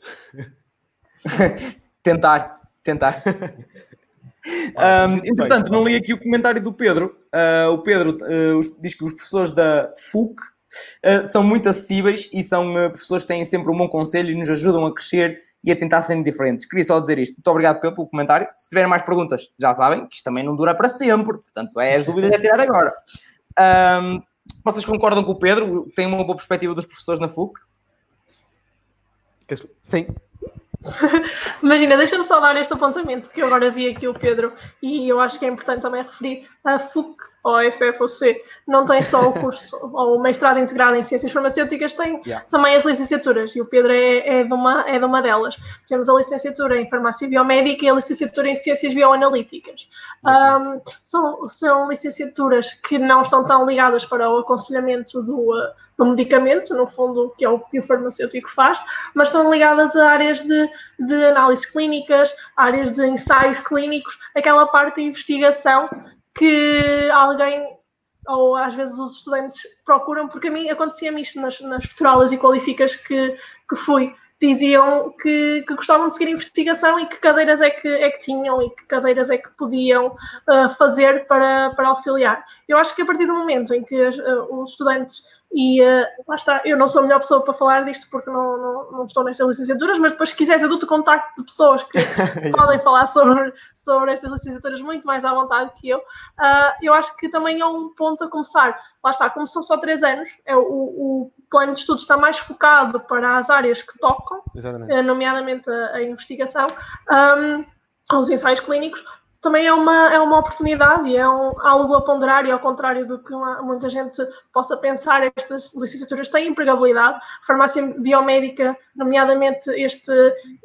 tentar, tentar. um, entretanto, não li aqui o comentário do Pedro. Uh, o Pedro uh, diz que os professores da FUC uh, são muito acessíveis e são professores que têm sempre um bom conselho e nos ajudam a crescer e a tentar serem diferentes. Queria só dizer isto. Muito obrigado pelo comentário. Se tiverem mais perguntas, já sabem que isto também não dura para sempre. Portanto, é as dúvidas a tirar agora. Um, vocês concordam com o Pedro? Tem uma boa perspectiva dos professores na FUC? Sim. Imagina, deixa-me só dar este apontamento que eu agora vi aqui o Pedro e eu acho que é importante também referir. A FUC ou a FFOC não tem só o curso ou o mestrado integrado em ciências farmacêuticas, tem yeah. também as licenciaturas e o Pedro é, é, de uma, é de uma delas. Temos a licenciatura em farmácia biomédica e a licenciatura em ciências bioanalíticas. Um, são, são licenciaturas que não estão tão ligadas para o aconselhamento do, do medicamento, no fundo, que é o que o farmacêutico faz, mas são ligadas a áreas de, de análise clínicas, áreas de ensaios clínicos, aquela parte de investigação que alguém, ou às vezes os estudantes procuram, porque a mim acontecia-me isto nas, nas futuralas e qualificas que, que fui diziam que, que, gostavam de seguir investigação e que cadeiras é que, é que tinham e que cadeiras é que podiam uh, fazer para, para auxiliar. Eu acho que a partir do momento em que uh, os estudantes e uh, lá está, eu não sou a melhor pessoa para falar disto porque não, não, não estou nestas licenciaturas, mas depois, se quiseres, eu dou-te contacto de pessoas que podem falar sobre, sobre estas licenciaturas muito mais à vontade que eu. Uh, eu acho que também é um ponto a começar. Lá está, como são só três anos, é o, o plano de estudos está mais focado para as áreas que tocam, uh, nomeadamente a, a investigação, um, os ensaios clínicos também é uma, é uma oportunidade e é um, algo a ponderar e ao contrário do que uma, muita gente possa pensar, estas licenciaturas têm empregabilidade. A farmácia biomédica, nomeadamente este,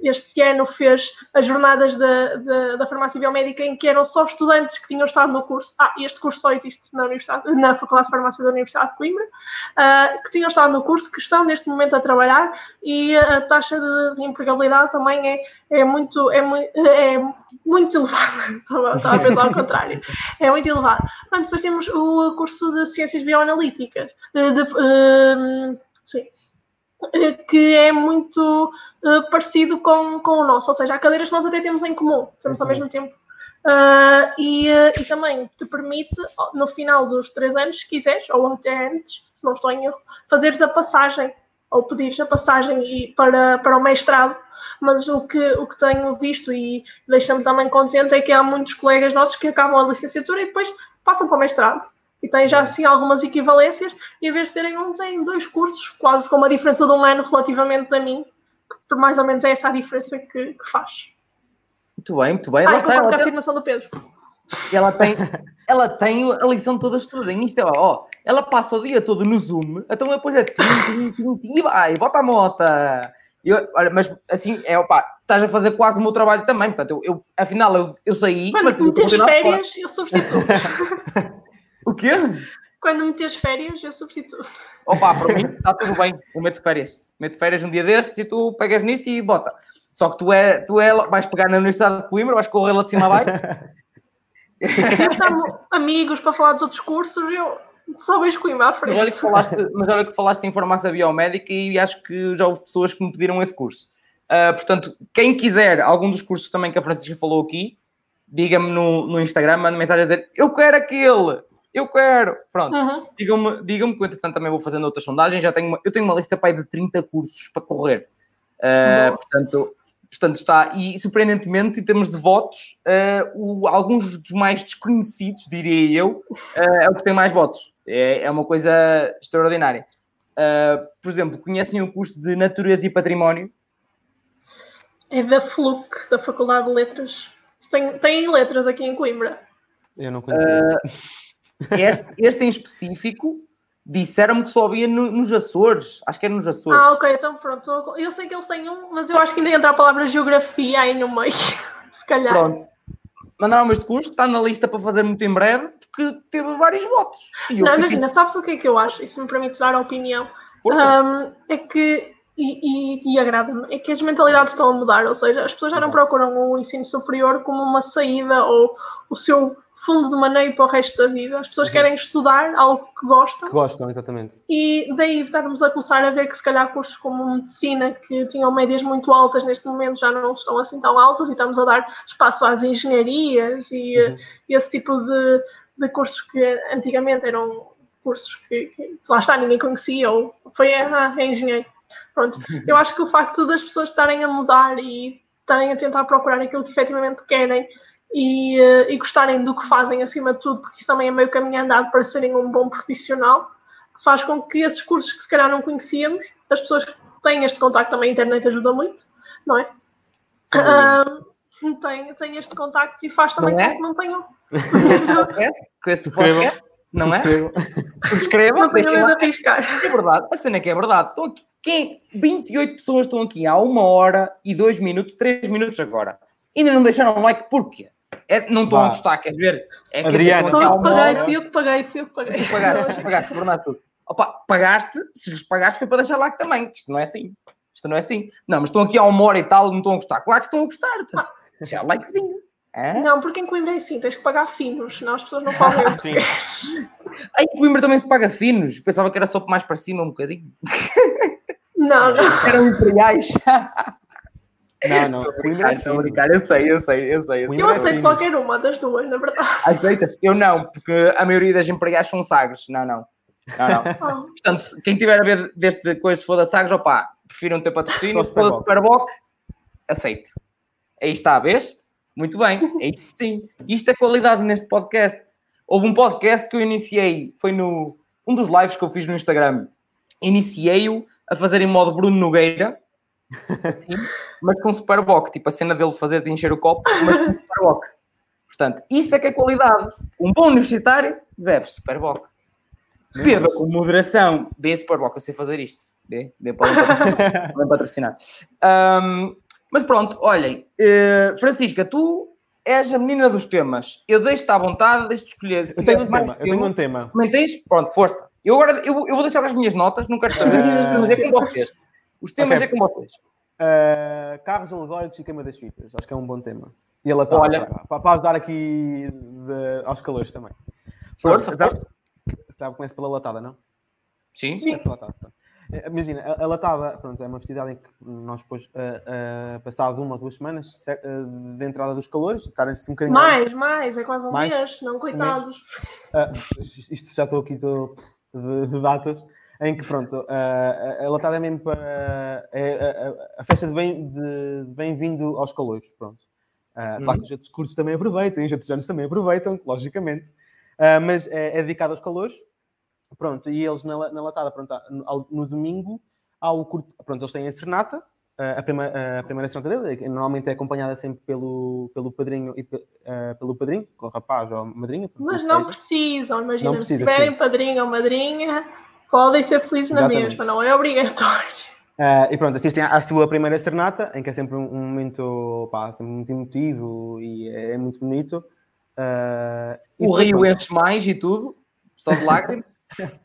este ano, fez as jornadas da, da, da, farmácia biomédica em que eram só estudantes que tinham estado no curso. Ah, este curso só existe na, Universidade, na Faculdade de Farmácia da Universidade de Coimbra, uh, que tinham estado no curso, que estão neste momento a trabalhar e a taxa de, de empregabilidade também é, é, muito, é, é muito elevada estava a pensar ao contrário. É muito elevado. Pronto, depois temos o curso de Ciências Bioanalíticas. De, de, uh, sim que é muito uh, parecido com, com o nosso, ou seja, há cadeiras que nós até temos em comum, temos ao uhum. mesmo tempo. Uh, e, e, também te permite, no final dos três anos, se quiseres, ou até antes, se não estou em erro, fazeres a passagem, ou pedires a passagem e, para, para o mestrado mas o que, o que tenho visto e deixa-me também contente é que há muitos colegas nossos que acabam a licenciatura e depois passam para o mestrado. E têm já assim algumas equivalências, e em vez de terem um, têm dois cursos, quase com uma diferença de um ano relativamente a mim, que mais ou menos é essa a diferença que, que faz. Muito bem, muito bem. Ah, está, ela a afirmação do Pedro. Ela tem, ela tem a lição toda estudada. Isto é, ó, ela passa o dia todo no Zoom, então depois é tim, tim, tim, e vai, bota a mota. Eu, olha, mas assim, é opa, estás a fazer quase o meu trabalho também, portanto, eu, eu afinal eu, eu saí. Quando mas metes férias, eu substituo. o quê? Quando metes férias, eu substituo. Opa, para mim está tudo bem, eu meto férias. Meto férias um dia destes e tu pegas nisto e bota. Só que tu, é, tu é, vais pegar na Universidade de Coimbra, vais correr lá de cima abaixo. Estamos amigos para falar dos outros cursos, eu só vejo Coimbra à frente. Mas olha, que falaste, mas olha que falaste em farmácia biomédica e acho que já houve pessoas que me pediram esse curso. Uh, portanto, quem quiser algum dos cursos também que a Francisca falou aqui, diga-me no, no Instagram, manda mensagem a dizer eu quero aquele, eu quero. Pronto, uhum. digam-me, digam-me que entretanto também vou fazendo outras sondagens. Já tenho uma, eu tenho uma lista pai, de 30 cursos para correr. Uh, portanto, portanto, está, e surpreendentemente, em termos de votos, uh, o, alguns dos mais desconhecidos, diria eu, é o que tem mais votos. É, é uma coisa extraordinária. Uh, por exemplo, conhecem o curso de Natureza e Património? É da FLUC, da Faculdade de Letras. Tem, tem letras aqui em Coimbra. Eu não conhecia. Uh, este, este, em específico disseram-me que só havia no, nos Açores. Acho que é nos Açores. Ah, ok, então pronto. Eu sei que eles têm um, mas eu acho que ainda entra a palavra geografia aí no meio. Se calhar. Pronto. Mandaram-me este curso, está na lista para fazer muito em breve que teve vários votos. não, imagina, sabes o que é que eu acho? Se me permites dar a opinião, um, é que, e, e, e agrada-me, é que as mentalidades estão a mudar, ou seja, as pessoas já não procuram o ensino superior como uma saída ou o seu fundo de maneio para o resto da vida. As pessoas uhum. querem estudar algo que gostam. Que gostam, exatamente. E daí estarmos a começar a ver que se calhar cursos como medicina, que tinham médias muito altas, neste momento já não estão assim tão altas e estamos a dar espaço às engenharias e uhum. esse tipo de, de cursos que antigamente eram cursos que, que lá está, ninguém conhecia ou foi é engenheiro. Pronto, eu acho que o facto das pessoas estarem a mudar e estarem a tentar procurar aquilo que efetivamente querem e, uh, e gostarem do que fazem acima de tudo, porque isso também é meio caminho andado para serem um bom profissional, faz com que esses cursos que se calhar não conhecíamos, as pessoas têm este contacto também, a internet ajuda muito, não é? Tem, tem este contacto e faz também não é? com que não tenham. com este podcast, não é? Subscrevam, não. Arriscar. É verdade, a cena é que é verdade. Estou aqui, quem, 28 pessoas estão aqui há uma hora e dois minutos, três minutos agora. Ainda não deixaram um like, porquê? É, não estão a gostar, queres ver? É que Adriana, sou eu que paguei, fui eu que paguei, fui eu que paguei. Pagaste, pagaste, tudo. Opa, pagaste, se lhes pagaste foi para deixar like também. Isto não é assim. Isto não é assim. Não, mas estão aqui há uma hora e tal, não estão a gostar. Claro que estão a gostar. Portanto, ah. deixar likezinho. É? Não, porque em Coimbra é assim, tens que pagar finos, senão as pessoas não fazem o que Em Coimbra também se paga finos. Pensava que era só mais para cima um bocadinho. Não, não. Eram imperiais. Não, não. Coimbra é brincar, eu sei, eu sei, eu sei. Eu, sei. eu aceito qualquer uma das duas, na verdade. Aceitas? Eu não, porque a maioria das imperiais são sagres. Não, não. Não, não. Oh. Portanto, quem tiver a ver deste coisa, se for da sagres, opá, prefiro não ter patrocínio. Se for da Superboc, aceito. Aí está, vês? Muito bem, é isto sim. Isto é qualidade neste podcast. Houve um podcast que eu iniciei, foi no um dos lives que eu fiz no Instagram. Iniciei-o a fazer em modo Bruno Nogueira, Sim, mas com Superboc, tipo a cena dele fazer de encher o copo, mas com Superboc. Portanto, isso é que é qualidade. Um bom universitário bebe Superboc. Beba com moderação. Dê Superboc, eu sei fazer isto. Dê, dê para patrocinar. Um, mas pronto, olhem. Uh, Francisca, tu és a menina dos temas. Eu deixo-te à vontade, deixo-te escolher. Eu tenho um tiveres tema, eu tenho um tema. Também tens? Pronto, força. Eu agora eu, eu vou deixar as minhas notas, não quero saber. Ah. Mas é com vocês. Os temas Ok. é com vocês. Uh, carros alegóricos e queima das fitas. Acho que é um bom tema. E ela está Olha. para, para ajudar aqui de- aos calores também. Força, Pronto, força. Estava começa pela latada, não? Sim. Sim. Começa pela latada. Eh, Imagina, a, a latada pronto, é uma festividade em que nós depois, uh, uh, passado uma ou duas semanas uh, de entrada dos calores, estarem-se um bocadinho. Mais, mais, é quase um Mais? mês, não coitados. Ah, isto isto já estou aqui estou de, de datas em que pronto a, a latada é mesmo para a, a- a festa de bem- bem-vindo aos calores pronto. Ah, claro que os outros cursos também aproveitam os outros anos também aproveitam logicamente. Ah, mas é, é dedicado aos calores pronto e eles na, na latada pronto no, no domingo há o curto, pronto eles têm a serenata a primeira, a primeira serenata dele, que normalmente é acompanhada sempre pelo, pelo padrinho e ah, pelo padrinho, com o rapaz ou a madrinha. Mas não seja. precisam, imagina, Não precisa, se tiverem sim. padrinho ou madrinha, podem ser felizes na Exatamente. mesma, não é obrigatório. Ah, e pronto, assistem à sua primeira serenata, em que é sempre um, um momento pá, sempre muito emotivo e é, é muito bonito. E O rio pronto, enche mais e tudo. Só de lágrimas.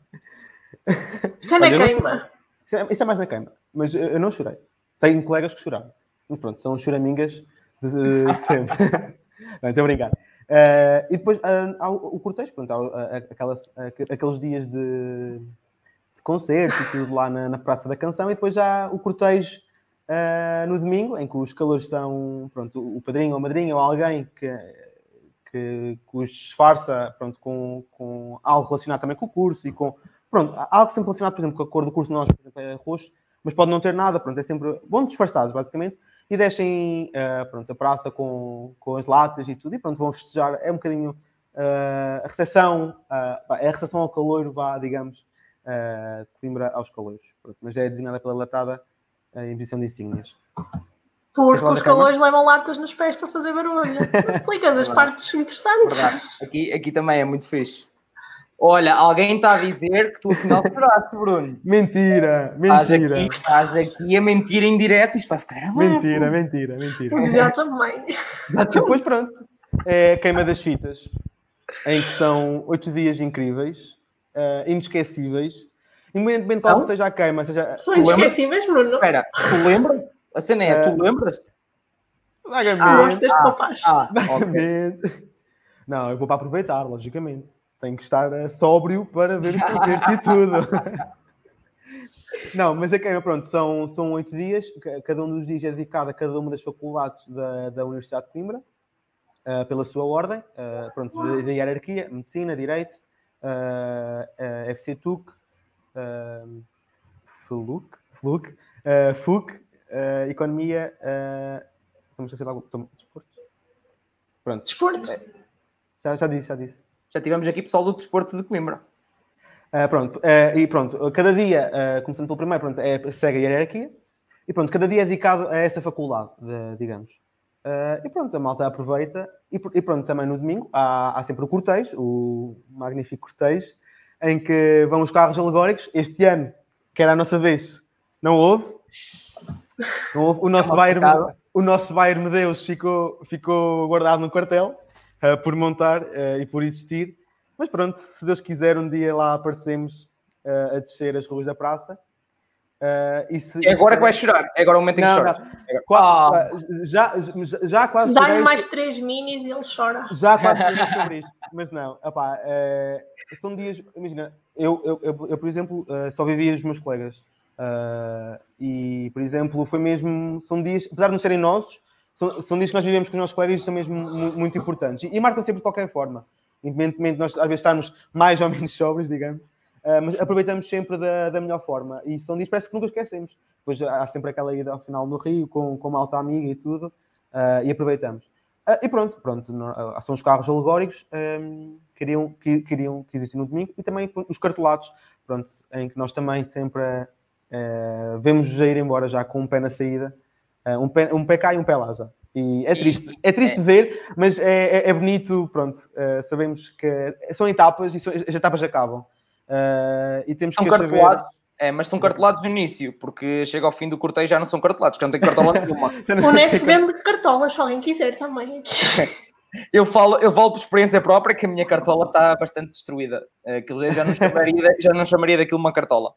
Isso é na Olha, queima. Isso é, isso é mais na queima, mas eu, eu não chorei. Tenho colegas que choraram. Mas pronto, são choramingas de, de sempre. a brincar. Ah, e depois ah, há o, o cortejo, pronto, há, aquelas, aqueles dias de, de concerto e tudo lá na, na Praça da Canção, e depois já o cortejo ah, no domingo, em que os calores estão, pronto, o padrinho ou a madrinha ou alguém que, que, que os disfarça pronto, com, com algo relacionado também com o curso e com. Pronto, algo sempre relacionado, por exemplo, com a cor do curso nós, por exemplo, é roxo, mas pode não ter nada, pronto, é sempre. Vão disfarçados, basicamente, e deixem ah, pronto, a praça com, com as latas e tudo, e pronto, vão festejar. É um bocadinho ah, a recepção, pá, é a recepção ao calor, vá, digamos, de Coimbra aos calores. Pronto, mas é designada pela latada ah, em posição de insígnias. Porque os calores levam latas nos pés para fazer barulho. Explicas as partes interessantes. Verdade. Aqui, aqui também é muito fixe. Olha, alguém está a dizer que tu afinal choraste, Bruno. Mentira! Estás Mentira! aqui, estás aqui a mentir em direto. Isto vai ficar a Mentira, mentira, mentira. Já também. E depois pronto, é a queima das fitas, em que são oito dias incríveis, eh, inesquecíveis, independentemente de qual Não? seja a queima, seja São inesquecíveis, Bruno. Espera, tu lembras? A cena é, tu lembras-te? vagamente, rapaz. Ah, ok. vagamente. Não, eu vou para aproveitar, logicamente. Tenho que estar eh, sóbrio para ver os concertos e tudo. Não, mas a queima, pronto, são, são oito dias, ca- cada um dos dias é dedicado a cada uma das faculdades da, da Universidade de Coimbra, ah, pela sua ordem, ah, pronto, da, da hierarquia, Medicina, Direito, ah, FC TUC, FLUC, FLUC, FUC, Economia, estamos a algum, estou- desporto? Pronto, Desporto. já, já disse, já disse. Já tivemos aqui pessoal do desporto de Coimbra. Ah, pronto, ah, e pronto, cada dia, ah, começando pelo primeiro, pronto, é, segue a hierarquia, e pronto, cada dia é dedicado a essa faculdade, de- digamos. E pronto, a malta aproveita, e, e pronto, também no domingo há, há sempre o cortejo, o magnífico cortejo, em que vão os carros alegóricos. Este ano, que era a nossa vez, não houve. Não houve. O nosso mal Bayern, o nosso Bayern Medeus ficou, ficou guardado no quartel ah, por montar ah, e por existir. Mas pronto, se Deus quiser, um dia lá aparecemos ah, a descer as ruas da praça. E se- É agora se- que vais chorar. É agora o momento em que Não, choras. não. Qua- agora. ah, já, já, já quase Dá-lhe mais so- três minis e ele chora. já quase chorei sobre isto, mas não, epá, eh, são dias, imagina, eu, eu, eu, eu, por exemplo, eh, só vivia os meus colegas e, por exemplo, foi mesmo, são dias, apesar de não serem nossos, são, são dias que nós vivemos com os nossos colegas e são mesmo mu- muito importantes e, e marcam sempre de qualquer forma, independentemente de nós às vezes estarmos mais ou menos sóbrios, digamos, ah, mas aproveitamos sempre da, da melhor forma e são dias parece que nunca esquecemos. Depois há sempre aquela ida ao final no Rio com, com uma alta amiga e tudo, ah, e aproveitamos. Ah, e pronto, pronto, ah, são os carros alegóricos ahm, queriam, que, queriam que existem no domingo e também os cartelados, pronto, em que nós também sempre ah, vemos-os a ir embora já com um pé na saída, Ah, um, pé, um pé cá e um pé lá já. E é triste, é triste é. ver, mas é, é, é bonito, pronto. Uh, sabemos que são etapas e são, as etapas acabam. Uh, e temos são que cartolados, saber... é, mas são cartolados no início, porque chega ao fim do cortejo já não são cartolados, que não tem cartola nenhuma. o NEF vende cartolas, se alguém quiser também. eu falo, eu falo por experiência própria que a minha cartola está bastante destruída. Aquilo já não chamaria, já não chamaria daquilo uma cartola.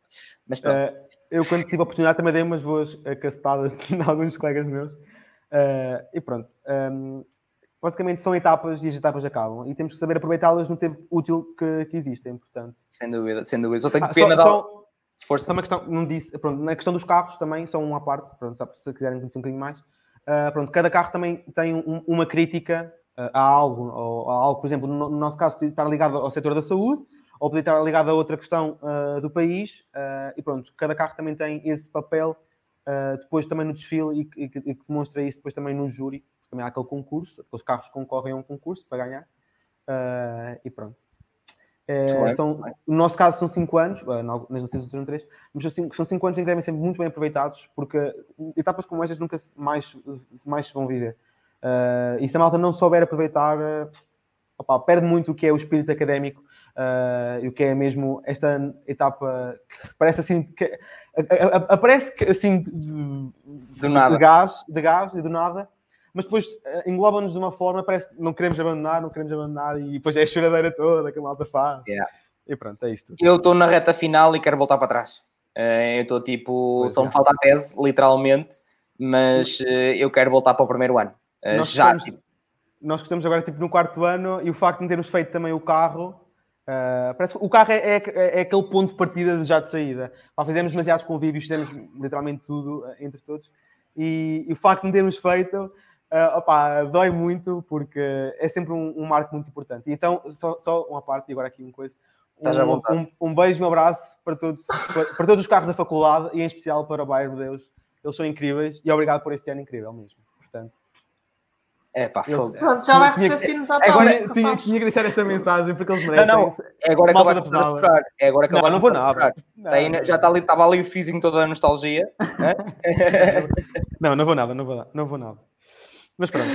Mas pronto. Uh, eu, quando tive a oportunidade, também dei umas boas cacetadas de alguns colegas meus. Uh, e pronto. Um, basicamente são etapas e as etapas acabam. E temos que saber aproveitá-las no tempo útil que, que existe, é importante. Sem dúvida, sem dúvida. Só tenho ah, pena só, da... Força. Só uma questão, não disse, pronto, na questão dos carros também, são uma parte, pronto, se quiserem conhecer um bocadinho mais. Uh, pronto, cada carro também tem um, uma crítica a algo, ou a algo, por exemplo, no, no, nosso caso, podia estar ligado ao setor da saúde, ou podia estar ligado a outra questão uh, do país, e pronto, cada carro também tem esse papel Uh, depois também no desfile e, e, e, que demonstra isso depois também no júri, também há aquele concurso, os carros concorrem a um concurso para ganhar uh, e pronto. É, são, no nosso caso são 5 anos, nas licenças são 3, mas são 5 anos em que devem ser muito bem aproveitados, porque etapas como estas nunca mais, mais se vão viver. Uh, e se a malta não souber aproveitar, uh, opa, perde muito o que é o espírito académico uh, e o que é mesmo esta etapa que parece assim que aparece assim de, de, nada. de gás, de gás e do nada, mas depois engloba-nos de uma forma, parece que não queremos abandonar, não queremos abandonar, e depois é a choradeira toda que a malta faz. Yeah. E pronto, é isto. Eu estou na reta final e quero voltar para trás. Eu estou tipo, pois só é. me falta a tese, literalmente, mas eu quero voltar para o primeiro ano. Nós já. Estamos. Nós estamos agora tipo, no quarto ano e o facto de não termos feito também o carro Uh, parece o carro é, é, é, aquele ponto de partida já de saída. Pá, fizemos demasiados convívios, fizemos literalmente tudo uh, entre todos. E, e, o facto de não termos feito, uh, opa, dói muito, porque é sempre um, um, marco muito importante. E então, só, só uma parte, e agora aqui uma coisa. Um, um, um, beijo um abraço para todos, para, para, todos os carros da faculdade e em especial para o Bairro Deus. Eles são incríveis e obrigado por este ano incrível mesmo. Portanto, é pá, fogo. Pronto, já vai receber filmes à Agora tinha, tinha, que deixar esta mensagem porque eles merecem. Não, não, é agora que vai mostrar. É agora que não, não vou nada. Não, já está ali, estava ali o físico toda a nostalgia. não, não vou nada, não vou, não vou nada. Mas pronto.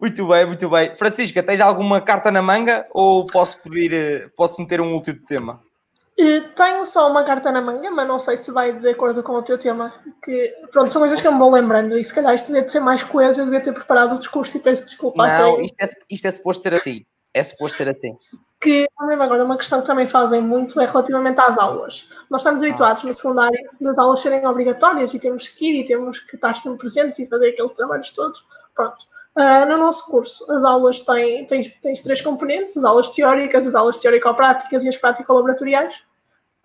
Muito bem, muito bem. Francisca, tens alguma carta na manga ou posso pedir, eh, posso meter um último tema? Tenho só uma carta na manga, mas não sei se vai de acordo com o teu tema. Que, pronto, são coisas que eu me vou lembrando e se calhar isto devia de ser mais coeso, eu devia ter preparado o discurso e peço desculpa. Não, isto é, isto é suposto ser assim. É suposto ser assim. Que também agora uma questão que também fazem muito é relativamente às aulas. Nós estamos habituados no secundário das aulas serem obrigatórias e temos que ir e temos que estar sempre presentes e fazer aqueles trabalhos todos. Pronto. Uh, no nosso curso, as aulas têm, tens três componentes: as aulas teóricas, as aulas teórico-práticas e as prático-laboratoriais.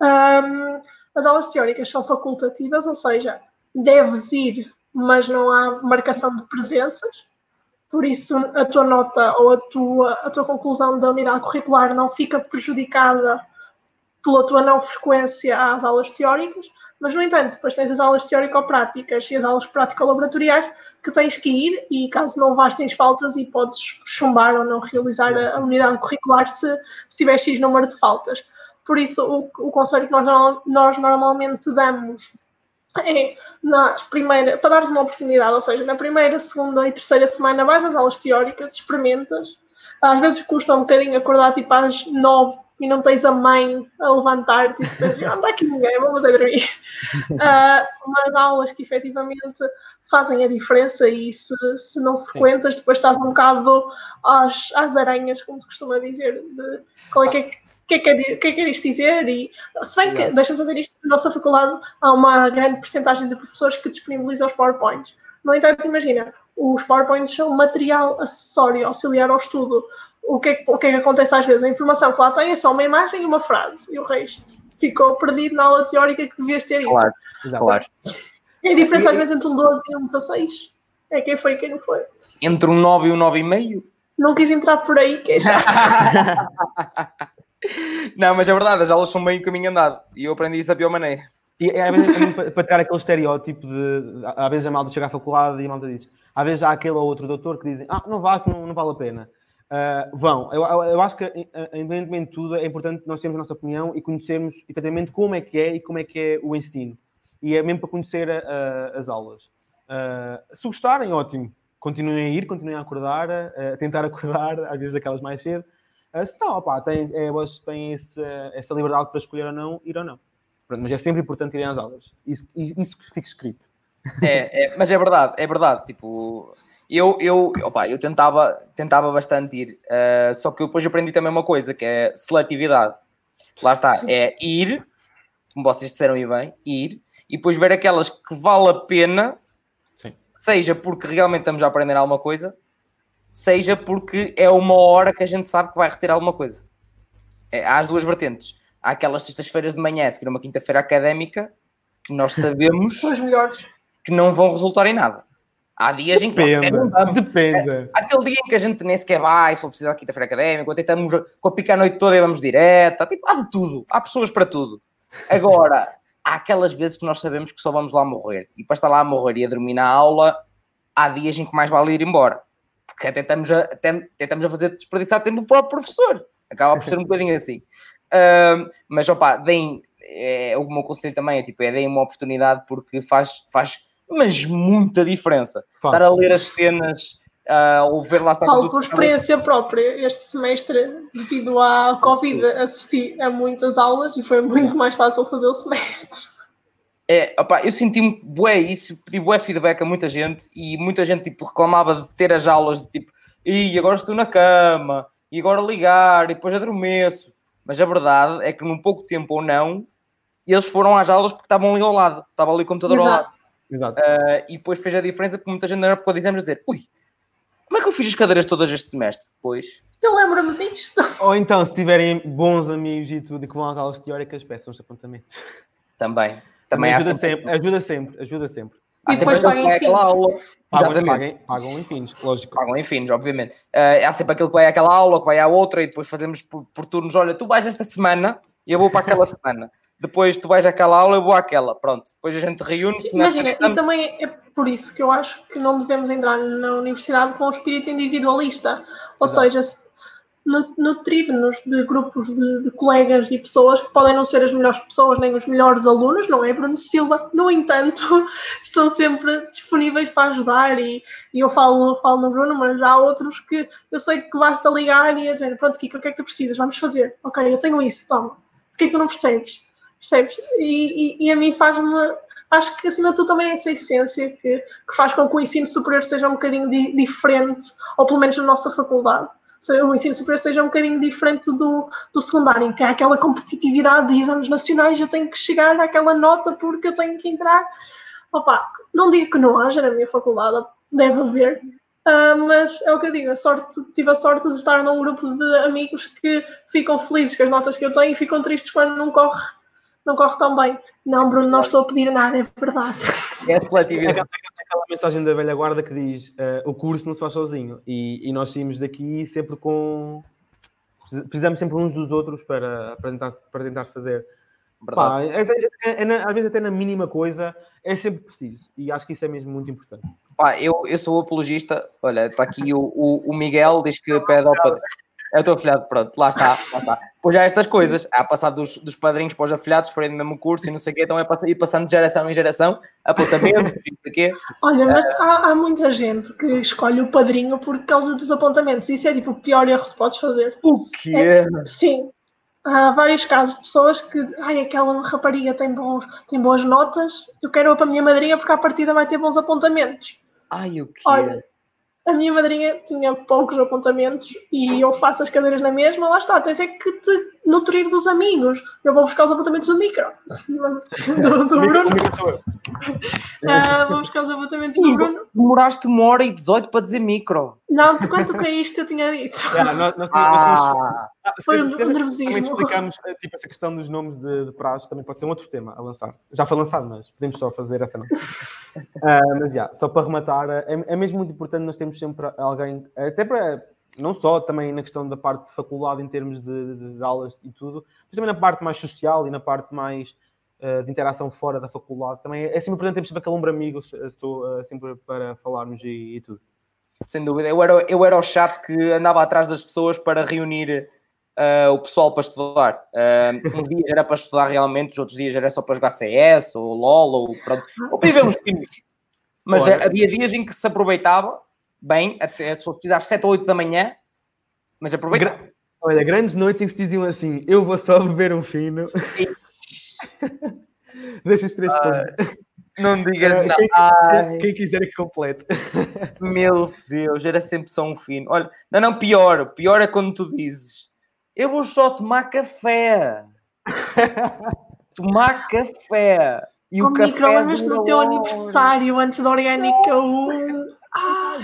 Um, as aulas teóricas são facultativas, ou seja, deves ir, mas não há marcação de presenças. Por isso, a tua nota ou a tua, a tua conclusão da unidade curricular não fica prejudicada pela tua não frequência às aulas teóricas, mas, no entanto, depois tens as aulas teórico-práticas e as aulas prático-laboratoriais que tens que ir e, caso não vás, tens faltas e podes chumbar ou não realizar a, unidade curricular se, se tiver X número de faltas. Por isso, o, o conselho que nós, nós normalmente damos é nas primeiras, para dares uma oportunidade, ou seja, na primeira, segunda e terceira semana vais às aulas teóricas, experimentas. Às vezes custa um bocadinho acordar tipo às nove e não tens a mãe a levantar-te e dizer, anda aqui ninguém, vamos a dormir. Uh, mas aulas que efetivamente fazem a diferença e se, se não frequentas, depois estás um bocado às, às aranhas, como se costuma dizer, de qual é que é que é que, é, que, é que é isto dizer? E, se bem que, deixa-me dizer isto, na nossa faculdade há uma grande porcentagem de professores que disponibilizam os PowerPoints. No entanto, imagina, os PowerPoints são material acessório, auxiliar ao estudo. O que, é, o que é que acontece às vezes? A informação que lá tem é só uma imagem e uma frase, e o resto ficou perdido na aula teórica que devias ter ido. Claro, claro. É a diferença às vezes entre um 12 e um 16. É quem foi e quem não foi. Entre um 9 e um 9,5? Não quis entrar por aí, que é. Não, mas é verdade, as aulas são meio caminho andado e eu aprendi isso da pior maneira. E é, vezes, para tirar aquele estereótipo de. Às vezes a malta chega à faculdade e a malta diz. Às vezes há aquele ou outro doutor que dizem: Ah, não vá, que não, não vale a pena. Uh, vão, eu, eu, acho que, independentemente de tudo, é importante nós termos a nossa opinião e conhecermos efetivamente como é que é e como é que é o ensino. E é mesmo para conhecer uh, as aulas. Uh, se gostarem, ótimo. continuem a ir, continuem a acordar, a tentar acordar, às vezes aquelas mais cedo. Uh, se não, opá, têm, é, têm esse, essa liberdade para escolher ou não, ir ou não. Pronto, mas é sempre importante irem às aulas. Isso, isso que fica escrito. É, é, mas é verdade, é verdade. Tipo, eu, eu, opa, eu tentava, tentava bastante ir, uh, só que eu depois aprendi também uma coisa, que é seletividade. Lá está, é ir, como vocês disseram e bem, ir, e depois ver aquelas que vale a pena, Sim. seja porque realmente estamos a aprender alguma coisa, seja porque é uma hora que a gente sabe que vai reter alguma coisa. É, há as duas vertentes. Há aquelas sextas-feiras de manhã, se uma quinta-feira académica, que nós sabemos que não vão resultar em nada. Há dias em que depende, depende. É, aquele dia em que a gente nem sequer vai, se for precisar de quinta-feira académica, ou tentamos com a picar a noite toda e vamos direto. Tipo, há de tudo. Há pessoas para tudo. Agora, há aquelas vezes que nós sabemos que só vamos lá morrer. E para estar lá a morrer e a dormir na aula, há dias em que mais vale ir embora. Porque até estamos a, até, estamos a fazer desperdiçar tempo o próprio professor. Acaba por ser um bocadinho assim. Uh, mas, opá, deem, é, o meu conselho também é, tipo, é deem uma oportunidade porque faz, faz mas muita diferença. Faz. Estar a ler as cenas, uh, ou ver lá... Falo por experiência própria. Este semestre, devido à Covid, assisti a muitas aulas e foi muito mais fácil fazer o semestre. É, opa, eu senti-me bué isso, pedi bué feedback a muita gente e muita gente tipo, reclamava de ter as aulas de tipo, e agora estou na cama, e agora ligar, e depois adormeço. Mas a verdade é que num pouco tempo ou não, eles foram às aulas porque estavam ali ao lado, estava ali o computador Exato. ao lado. Exato. Uh, e depois fez a diferença porque muita gente na época dizemos dizer, ui, como é que eu fiz as cadeiras todas este semestre? Pois. Eu lembro-me disto. Ou então, se tiverem bons amigos e tudo e que vão às aulas teóricas, peçam os apontamentos. Também. Também ajuda sempre, sempre, ajuda sempre, ajuda sempre. E depois paguem aquela aula. Pagam, pagam, pagam em fins, lógico. Pagam em fins, obviamente. Uh, há sempre aquele que vai àquela aula, que vai à outra e depois fazemos por, por turnos. Olha, tu vais esta semana eu vou para aquela semana. Depois tu vais àquela aula, eu vou àquela. Pronto, depois a gente reúne. Imagina, e também é por isso que eu acho que não devemos entrar na universidade com o espírito individualista. Ou Exato. seja, nutrir-nos de grupos de, de, colegas e pessoas que podem não ser as melhores pessoas nem os melhores alunos, não é, Bruno Silva? No entanto, estão sempre disponíveis para ajudar e, e eu falo, falo no Bruno, mas há outros que eu sei que basta ligar e dizer, pronto, Kiko, o que é que tu precisas? Vamos fazer. Ok, eu tenho isso, toma. Por que tu não percebes? Percebes? E, e, e a mim faz-me acho que acima de tudo também é essa essência que, que faz com que o ensino superior seja um bocadinho di, diferente, ou pelo menos na nossa faculdade o ensino superior seja um bocadinho diferente do, do secundário, que há aquela competitividade de exames nacionais, eu tenho que chegar àquela nota porque eu tenho que entrar. Opa, não digo que não haja na minha faculdade, deve haver, uh, mas é o que eu digo, a sorte, tive a sorte de estar num grupo de amigos que ficam felizes com as notas que eu tenho e ficam tristes quando não corre, não corre tão bem. Não, Bruno, não estou a pedir nada, é verdade. É seletividade aquela mensagem da velha guarda que diz uh, o curso não se faz sozinho. E, e, nós saímos daqui sempre com precisamos sempre uns dos outros para, para, tentar, para tentar fazer. Pá, é, é, é, às vezes até na mínima coisa é sempre preciso. E acho que isso é mesmo muito importante Pá, eu, eu sou apologista olha, está aqui o, o, o Miguel diz que pede ao padre é o teu afilhado, pronto, lá está, lá está. Pois há estas coisas, há passado dos, dos padrinhos para os afilhados, forem no mesmo curso e não sei o quê, então é ir passando de geração em geração, apontamento, não sei o quê. Olha, mas uh, há, há, muita gente que escolhe o padrinho por causa dos apontamentos, isso é tipo o pior erro que podes fazer. O quê? É, sim. Há vários casos de pessoas que, ai, aquela rapariga tem, bons, tem boas notas, eu quero-a para a minha madrinha porque à partida vai ter bons apontamentos. Ai, o quê? Olha, a minha madrinha tinha poucos apontamentos e eu faço as cadeiras na mesma, lá está, tens é que te nutrir dos amigos. Eu vou buscar os apontamentos do micro. Do, do Bruno. uh, vou buscar os apontamentos do Bruno. Demoraste uma hora e 18 para dizer micro. Não, de quanto caíste eu tinha dito. Yeah, nós, nós, ah, nós foi um, nervosismo. Também explicamos eh, tipo, essa questão dos nomes de, de prazos, também pode ser um outro tema a lançar. Já foi lançado, mas podemos só fazer essa não. uh, mas já, yeah, só para rematar, é, é mesmo muito importante nós termos sempre alguém, até para não só também na questão da parte de faculdade em termos de, de, de aulas e tudo, mas também na parte mais social e na parte mais uh, de interação fora da faculdade. Também é, sempre importante termos sempre aquele ombro amigo uh, sempre para falarmos e, e, tudo. Sem dúvida. Eu era, eu era o chato que andava atrás das pessoas para reunir uh, o pessoal para estudar. Uh, uns dias era para estudar realmente, os outros dias era só para jogar CS ou LOL ou pronto. Ou viver uns filhos. Mas havia dias em que se aproveitava bem, até se for preciso às 7 ou 8 da manhã, mas aproveita. Gra- Olha, grandes noites em que se diziam assim: eu vou só beber um fino. Deixa os três pontos. Não digas nada. quem, quem quiser que complete. meu Deus, era sempre só um fino. Olha, não, não, pior. Pior é quando tu dizes eu vou só tomar café. tomar café. E Com o café microondas no teu aniversário antes da Orgânica 1. Ah,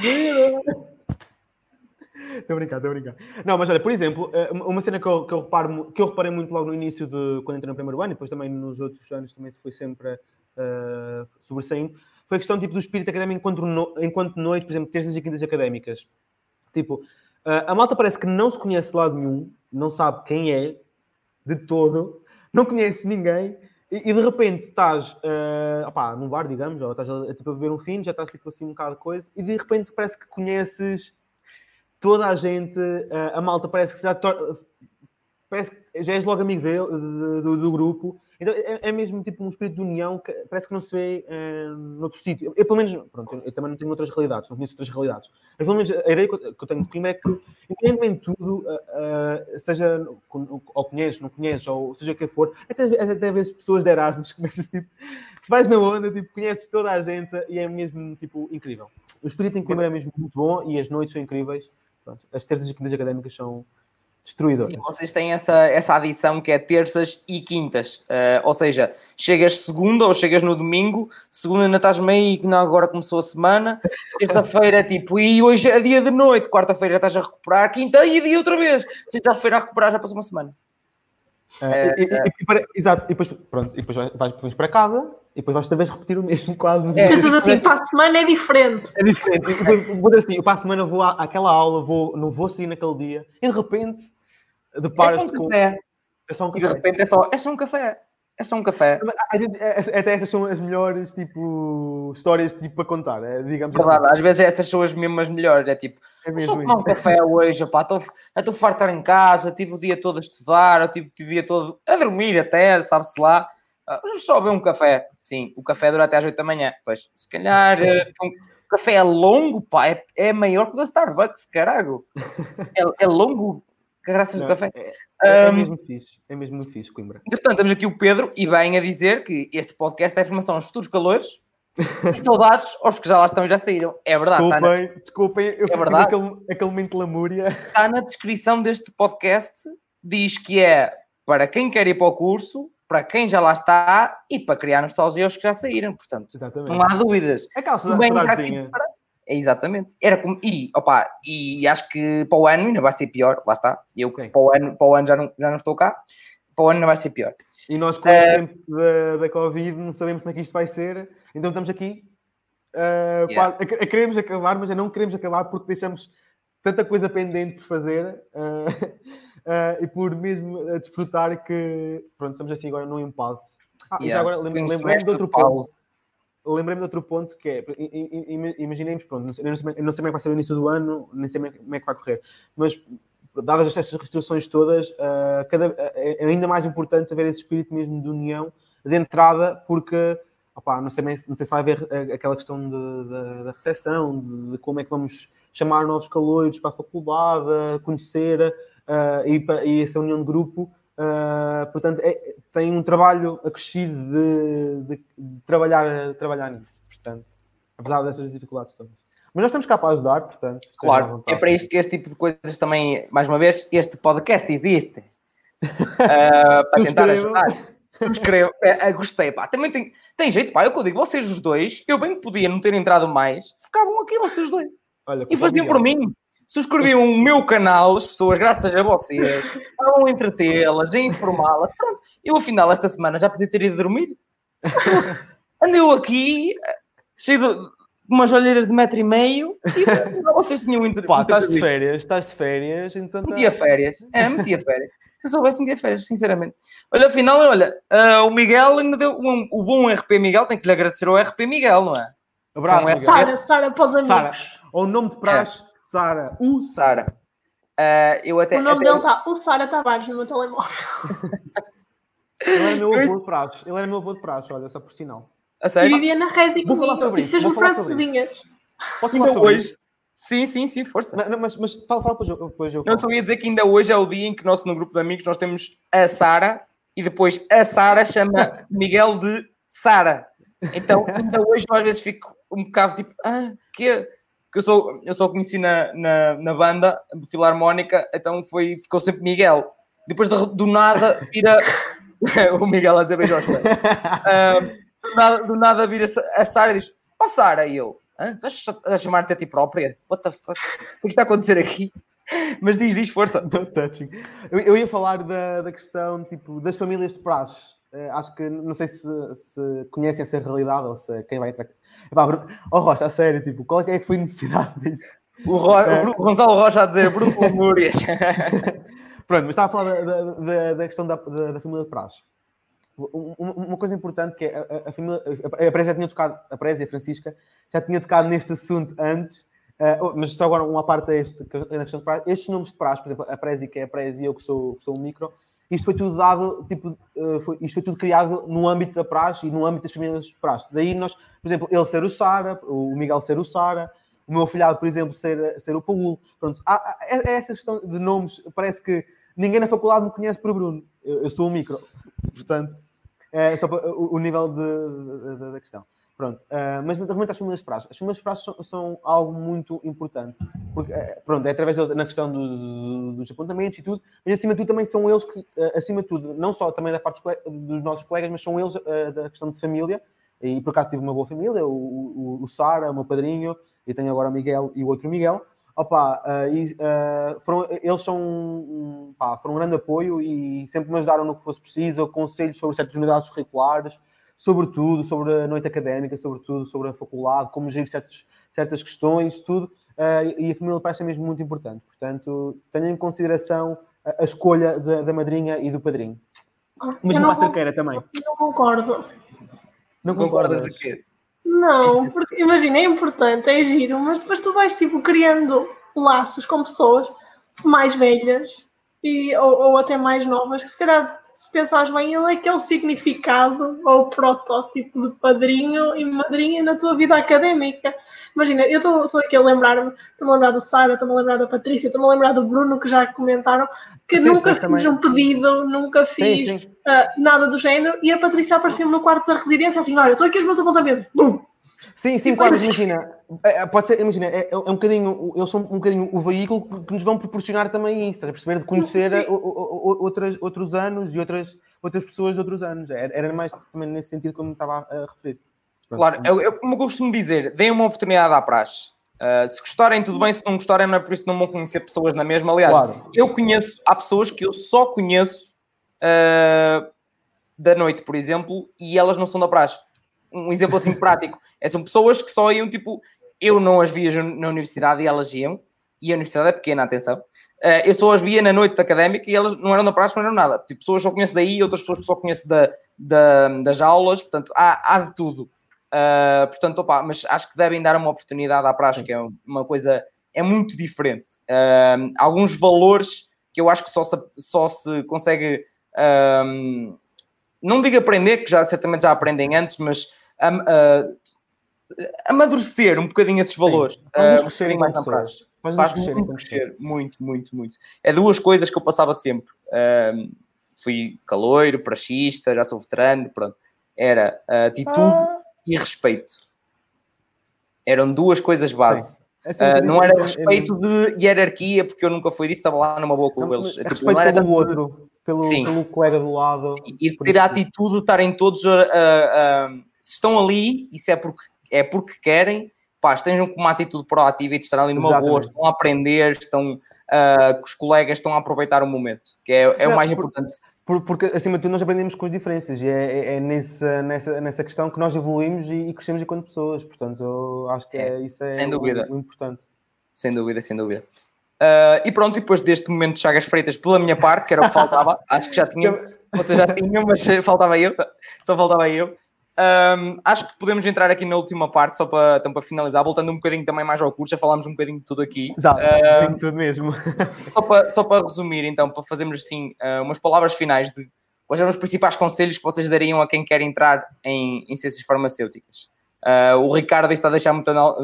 Estou a brincar, estou a brincar. Não, mas olha, por exemplo, eh, uma cena que eu, que, eu reparo, que eu reparei muito logo no início de quando entrei no primeiro ano, e depois também nos outros anos também se foi sempre eh, sobressaindo, foi a questão tipo, do espírito académico enquanto, no, enquanto noite, por exemplo, terças e quintas académicas. Tipo, eh, a malta parece que não se conhece de lado nenhum, não sabe quem é, de todo, não conhece ninguém, e, de repente estás opá, num bar, digamos, ou estás a, tipo, a beber um fino, já estás tipo assim um bocado de coisa, e de repente parece que conheces toda a gente, eh, a malta parece que já parece que já és logo amigo dele, de- do, do grupo. Então é, é mesmo tipo um espírito de união que parece que não se vê eh, noutro sítio. Eu, pelo menos, pronto, eu, eu também não tenho outras realidades, não conheço outras realidades. Mas pelo menos a ideia que eu, que eu tenho de Coimbra é que, independentemente de tudo, eh, eh, seja ou conheces, não conheces, ou seja quem for, até, até vezes pessoas de Erasmus, começas tipo, vais na onda, tipo, conheces toda a gente e é mesmo tipo incrível. O espírito em Coimbra é mesmo muito bom e as noites são incríveis. Pronto, as terças e quintas académicas são destruidoras. Sim, vocês têm essa, essa adição que é terças e quintas. Eh, ou seja, chegas segunda ou chegas no domingo, segunda ainda estás meio que não, agora começou a semana, terça-feira é tipo, e hoje é dia de noite, quarta-feira estás a recuperar, quinta e dia outra vez, sexta-feira a recuperar já passou uma semana. Eh, e- e- e para- exato, e depois, pronto, e depois vais, vais para casa e depois vais outra vez repetir o mesmo quase. nos É. Pensas assim, para a semana é diferente. É diferente. Depois, vou dizer assim, eu para a semana vou à, àquela aula, vou, não vou sair naquele dia e de repente É deparas só um com. café. É só um E de café. repente é só, é só um café. É só um café. Às vezes, é- Até essas são as melhores tipo, histórias tipo, para contar, é, digamos Verdade, assim. às vezes essas são as mesmo as melhores. É tipo, É Vou só mesmo tomar um café hoje, pá, estou farto de estar em casa, tipo o dia todo a estudar, ou tipo o dia todo a dormir até, sabe-se lá. Ah, Vamos só beber um café. Sim, o café dura até às 8 da manhã. Pois, se calhar, eh, um- o café é longo, pá, é, é maior que o da Starbucks, carago. É, é longo, graças ao café. É, é Ahm, mesmo fixe, é mesmo muito fixe, Coimbra. Entretanto, temos aqui o Pedro e bem a dizer que este podcast é informação aos futuros calores e saudades aos que já lá estão e já saíram. É verdade, está na, Desculpem, desculpem, eu fiquei verdade. naquele, aquele momento de lamúria. está na descrição deste podcast. Diz que é para quem quer ir para o curso, para quem já lá está e para criar nostalgia aos que já saíram. Portanto, Exatamente. não há dúvidas. Aquela Tu bem exatamente. Era como... e, opa, e acho que para o ano ainda vai ser pior. Lá está. Eu Sim. para o ano, para o ano já, não, já não estou cá. Para o ano ainda vai ser pior. E nós, com Eh, este tempo da, da Covid, não sabemos como é que isto vai ser. Então estamos aqui. eh, Yeah. quase- a, a queremos acabar, mas já não queremos acabar porque deixamos tanta coisa pendente por fazer eh, eh, e por mesmo desfrutar que pronto, estamos assim agora num impasse. Ah, e já Yeah. agora lembrei-me de outro de ponto. Lembrei-me de outro ponto que é, imaginemos, pronto, eu não sei não sei como é que vai ser o início do ano, nem sei como é que vai correr, mas dadas estas restrições todas, ah, cada- é é ainda mais importante haver esse espírito mesmo de união de entrada, porque opá, não, sei bem, não sei se vai haver ah, aquela questão de- da- da recepção, de, de como é que vamos chamar novos calores para a faculdade, conhecer ah, e, e essa união de grupo. Ah, portanto, é- tem um trabalho acrescido de, de- de trabalhar, trabalhar nisso. Portanto, apesar dessas dificuldades todas. Mas nós estamos cá para ajudar, portanto. Claro, é para isto que este tipo de coisas também, mais uma vez, este podcast existe. Ah, para tentar ajudar. Subscrevo. É, é, gostei, pá. Também tem, tem jeito, pá. Eu que eu digo, vocês os dois, eu bem que podia não ter entrado mais, ficavam aqui vocês dois. Olha, E faziam por mim. Subscreviam o meu canal, as pessoas, graças a vocês, estavam a entretê-las, a informá-las. Pronto, eu afinal esta semana já podia ter ido dormir. Andei aqui, cheio de de umas olheiras de metro e meio, e vocês tinham inter... Pá, estás de férias, estás de férias, então. tá- Metia férias. É, metia férias. Se eu soubesse, metia férias, sinceramente. Olha, afinal, olha, ah, o Miguel ainda deu um, o bom RP Miguel, tem que lhe agradecer ao RP Miguel, não é? Abraço. Sara, Sara para os amigos. Sara. Ou o nome de praxe, Sara. O Sara. Ah, eu até. O nome até- dele está o Sara Tavares no meu telemóvel. Ele era meu avô de praxe. Ele era meu avô de praxe, olha, só por sinal. A E sério? vivia na Resi Vou falar comigo. sobre isso, vou falar francesinhas. Posso falar sobre hoje, isso? Sim, sim, sim, força. Mas, mas, mas fala, fala depois, eu- depois eu Não, só ia dizer que ainda hoje é o dia em que nós, no grupo de amigos, nós temos a Sara e depois a Sara chama Miguel de Sara. Então, ainda hoje eu às vezes fico um bocado tipo, ah, que Porque eu sou, eu só conheci na, na, na banda Filarmónica, então foi, ficou sempre Miguel. Depois de- do nada vira o Miguel a dizer bem Joshua. Ah, do, nada, do nada vira a Sara e diz: Ó oh, Sara, e eu, "Hã? estás a chamar-te a ti própria? What the fuck? O que está a acontecer aqui? Mas diz, diz, força. No touching. Eu, eu ia falar da, da questão tipo, das famílias de praxe. Eh, acho que não sei se, se conhecem essa realidade ou se quem vai entrar. Bruno- oh Rocha, a sério, tipo, qual é que foi a necessidade disso? O, Ro, o Bru- Gonçalo Rocha a dizer Bruno Lamúrias. Pronto, mas estava a falar da, da- da- questão da, da- da família de praxe. Um- Uma coisa importante que é a, a- a família, a Présia tinha tocado, a Présia, a Francisca, já tinha tocado neste assunto antes, oh, mas só agora uma parte a este, que é na questão de praxe. Estes nomes de praxe, por exemplo, a Présia, que é a Présia, e eu que sou, que sou um micro, isto foi tudo dado, tipo, eh, foi- isto foi tudo criado no âmbito da praxe e no âmbito das famílias de praxe. Daí nós, por exemplo, ele ser o Sara, o Miguel ser o Sara, o meu afilhado, por exemplo, ser, ser o Paulo. Pronto, há, há- é, é essa questão de nomes, parece que ninguém na faculdade me conhece por Bruno. Eu, eu sou um micro, portanto, é só para, o, o nível da questão. Pronto, ah, mas relativamente às famílias de praxe, as famílias de praxe são, são algo muito importante, porque, eh, pronto, é através deles, na questão do- do- dos apontamentos e tudo, mas acima de tudo também são eles que, eh, acima de tudo, não só também da parte dos, dos nossos colegas, mas são eles da questão de família, e por acaso tive uma boa família, o, o, o Sara, o meu padrinho, e tenho agora o Miguel e o outro Miguel, ah, e, foram, eles são pá, foram um grande apoio e sempre me ajudaram no que fosse preciso, conselhos sobre certas unidades curriculares, sobre tudo, sobre a noite académica, sobre tudo, sobre a faculdade, como gerir certas, certas questões, tudo. Ah, e a família parece mesmo muito importante. Portanto, tenham em consideração a, a escolha da, da madrinha e do padrinho. Mas Eu não para cerqueira também. não concordo. Não Concordas concordas? de quê? Não, porque imagina, é importante, é giro, mas depois tu vais tipo criando laços com pessoas mais velhas e, ou, ou até mais novas, que se calhar, se pensares bem, ele é que é o significado ou o protótipo de padrinho e madrinha na tua vida académica. Imagina, eu estou aqui a lembrar-me, estou-me a lembrar do Sara, estou-me a lembrar da Patrícia, estou-me a lembrar do Bruno, que já comentaram, que Sim, nunca fiz também- um pedido, nunca Sim, fiz sim. ah, nada do género, e a Patrícia apareceu-me no quarto da residência assim, olha, estou aqui os meus apontamentos, bum! Sim, sim, claro, mas imagina, é, é, pode ser, imagina, é, é um bocadinho, eles são um bocadinho o veículo que- nos vão proporcionar também isso, a perceber? De conhecer o- o- o- outras, outros anos e outras, outras pessoas de outros anos. Era, era mais também nesse sentido como estava a, a referir. Claro, eu, eu, como eu costumo dizer, deem uma oportunidade à praxe. Uh, se gostarem, tudo bem, se não gostarem, não é por isso que não vão conhecer pessoas na mesma. Aliás, Claro. eu conheço, há pessoas que eu só conheço uh, da noite, por exemplo, e elas não são da praxe. Um exemplo assim prático. É, são pessoas que só iam, tipo, eu não as via na universidade e elas iam, e a universidade é pequena, atenção. Uh, eu só as via na noite académica e elas não eram da praxe, não eram nada. Tipo, pessoas que só conheço daí, outras pessoas que só conheço da, da- das aulas, portanto, há, há de tudo. Uh, portanto, opa, mas acho que devem dar uma oportunidade à praxe, que é uma coisa, é muito diferente. Uh, alguns valores que eu acho que só se, só se consegue, um, não digo aprender, que já certamente já aprendem antes, mas um, uh, amadurecer um bocadinho esses valores. Faz-nos uh, um crescerem mais pessoas. Faz-nos Faz crescerem crescer, muito, muito, muito. É duas coisas que eu passava sempre. Um, fui caloiro, praxista, já sou veterano, pronto. Era atitude Ah, e respeito. Eram duas coisas base. é Ah, isso, não é- era é- é- respeito de hierarquia, porque eu nunca fui disso, estava lá numa boa com não, eles. é Tipo, respeito pelo outro, pelo, Sim. pelo colega do lado. E por ter a isso- atitude de estarem todos a, a- a- se estão ali, isso é porque, é porque querem, pá, estejam com uma atitude proativa e de estar ali numa boa, estão a aprender, estão com os colegas, estão a aproveitar o momento, que é, é Não, o mais por- importante. Por- porque, acima de tudo, nós aprendemos com as diferenças e é, é- é nessa, nessa, nessa questão que nós evoluímos e, e crescemos enquanto pessoas. Portanto, eu acho que é, É, isso é sem o- dúvida. o importante. Sem dúvida, sem dúvida. Ah, e pronto, depois deste momento de Chagas Freitas, pela minha parte, que era o que faltava, acho que já tinham, vocês já tinham, mas faltava eu, só faltava eu. Ahm, acho que podemos entrar aqui na última parte, só para, então, para finalizar, voltando um bocadinho também mais ao curso, já falámos um bocadinho de tudo aqui. Ah, tem tudo mesmo. só, para, só para resumir, então, para fazermos assim ah, umas palavras finais de quais eram os principais conselhos que vocês dariam a quem quer entrar em, em ciências farmacêuticas. Ah, o Ricardo está a deixar muita no-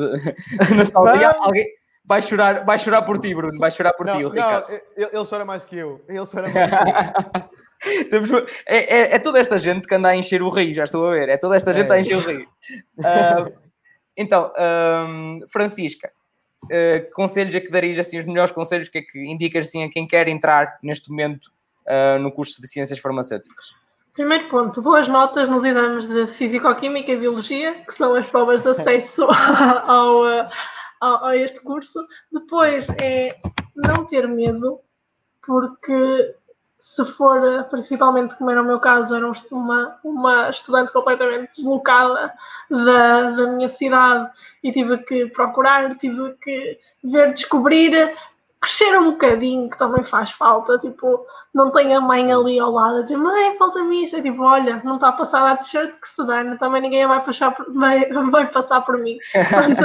nostalgia. Alguém, vai chorar, vai chorar por ti, Bruno. Vai chorar por não, ti, o não, Ricardo. Ele, ele chora mais que eu. Ele chora mais que eu. Temos, é, é, é, toda esta gente que anda a encher o rio, já estou a ver. É toda esta gente É. a encher o rio. Ah, então, Francisca, ah, que conselhos é que darias assim, os melhores conselhos que é que indicas assim a quem quer entrar neste momento ah, no curso de Ciências Farmacêuticas? Primeiro ponto, boas notas nos exames de Físico-Química e Biologia, que são as provas de acesso ao, ao- a este curso. Depois é não ter medo, porque se for, principalmente como era o meu caso, era um uma, uma estudante completamente deslocada da, da minha cidade e tive que procurar, tive que ver, descobrir, crescer um bocadinho, que também faz falta, tipo, não tenho a mãe ali ao lado a dizer, mãe, falta-me isto. É tipo, olha, não está a passar a t-shirt que se dane, também ninguém vai passar por, vai, vai passar por mim. Portanto,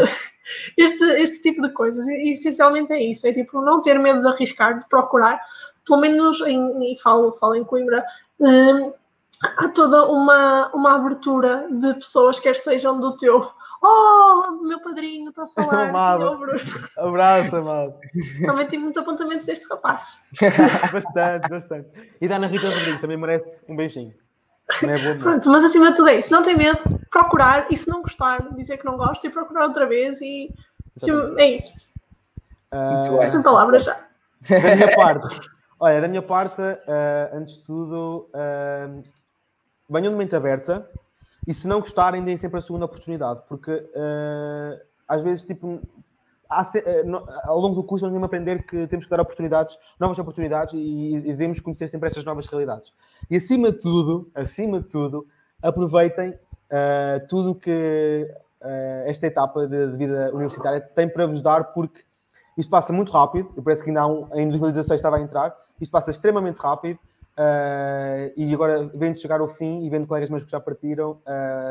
este, este tipo de coisas, e, essencialmente é isso, é tipo, não ter medo de arriscar, de procurar, pelo menos, em, e falo, falo em Coimbra, hum, há toda uma, uma abertura de pessoas, quer sejam do teu, oh, meu padrinho está a falar, Amado. Abraço, amado. também tive muitos apontamentos deste rapaz. Bastante, bastante. E da Ana Rita Rodrigues também merece um beijinho. Não é bom, não. Pronto, mas acima de tudo é isso. Não tem medo, procurar e se não gostar, dizer que não gosta e procurar outra vez e é isso. Bem. Sem palavras já. da minha parte, olha, da minha parte, ah, antes de tudo, ah, venham de mente aberta e se não gostarem, deem sempre a segunda oportunidade, porque ah, às vezes, tipo, ao longo do curso, vamos mesmo aprender que temos que dar oportunidades, novas oportunidades e, devemos conhecer sempre estas novas realidades. E acima de tudo, acima de tudo, aproveitem ah, tudo que ah, esta etapa de, de vida universitária tem para vos dar, porque isto passa muito rápido, eu parece que ainda um, em 2016 estava a entrar, isto passa extremamente rápido ah, e agora vendo chegar ao fim e vendo colegas meus que já partiram,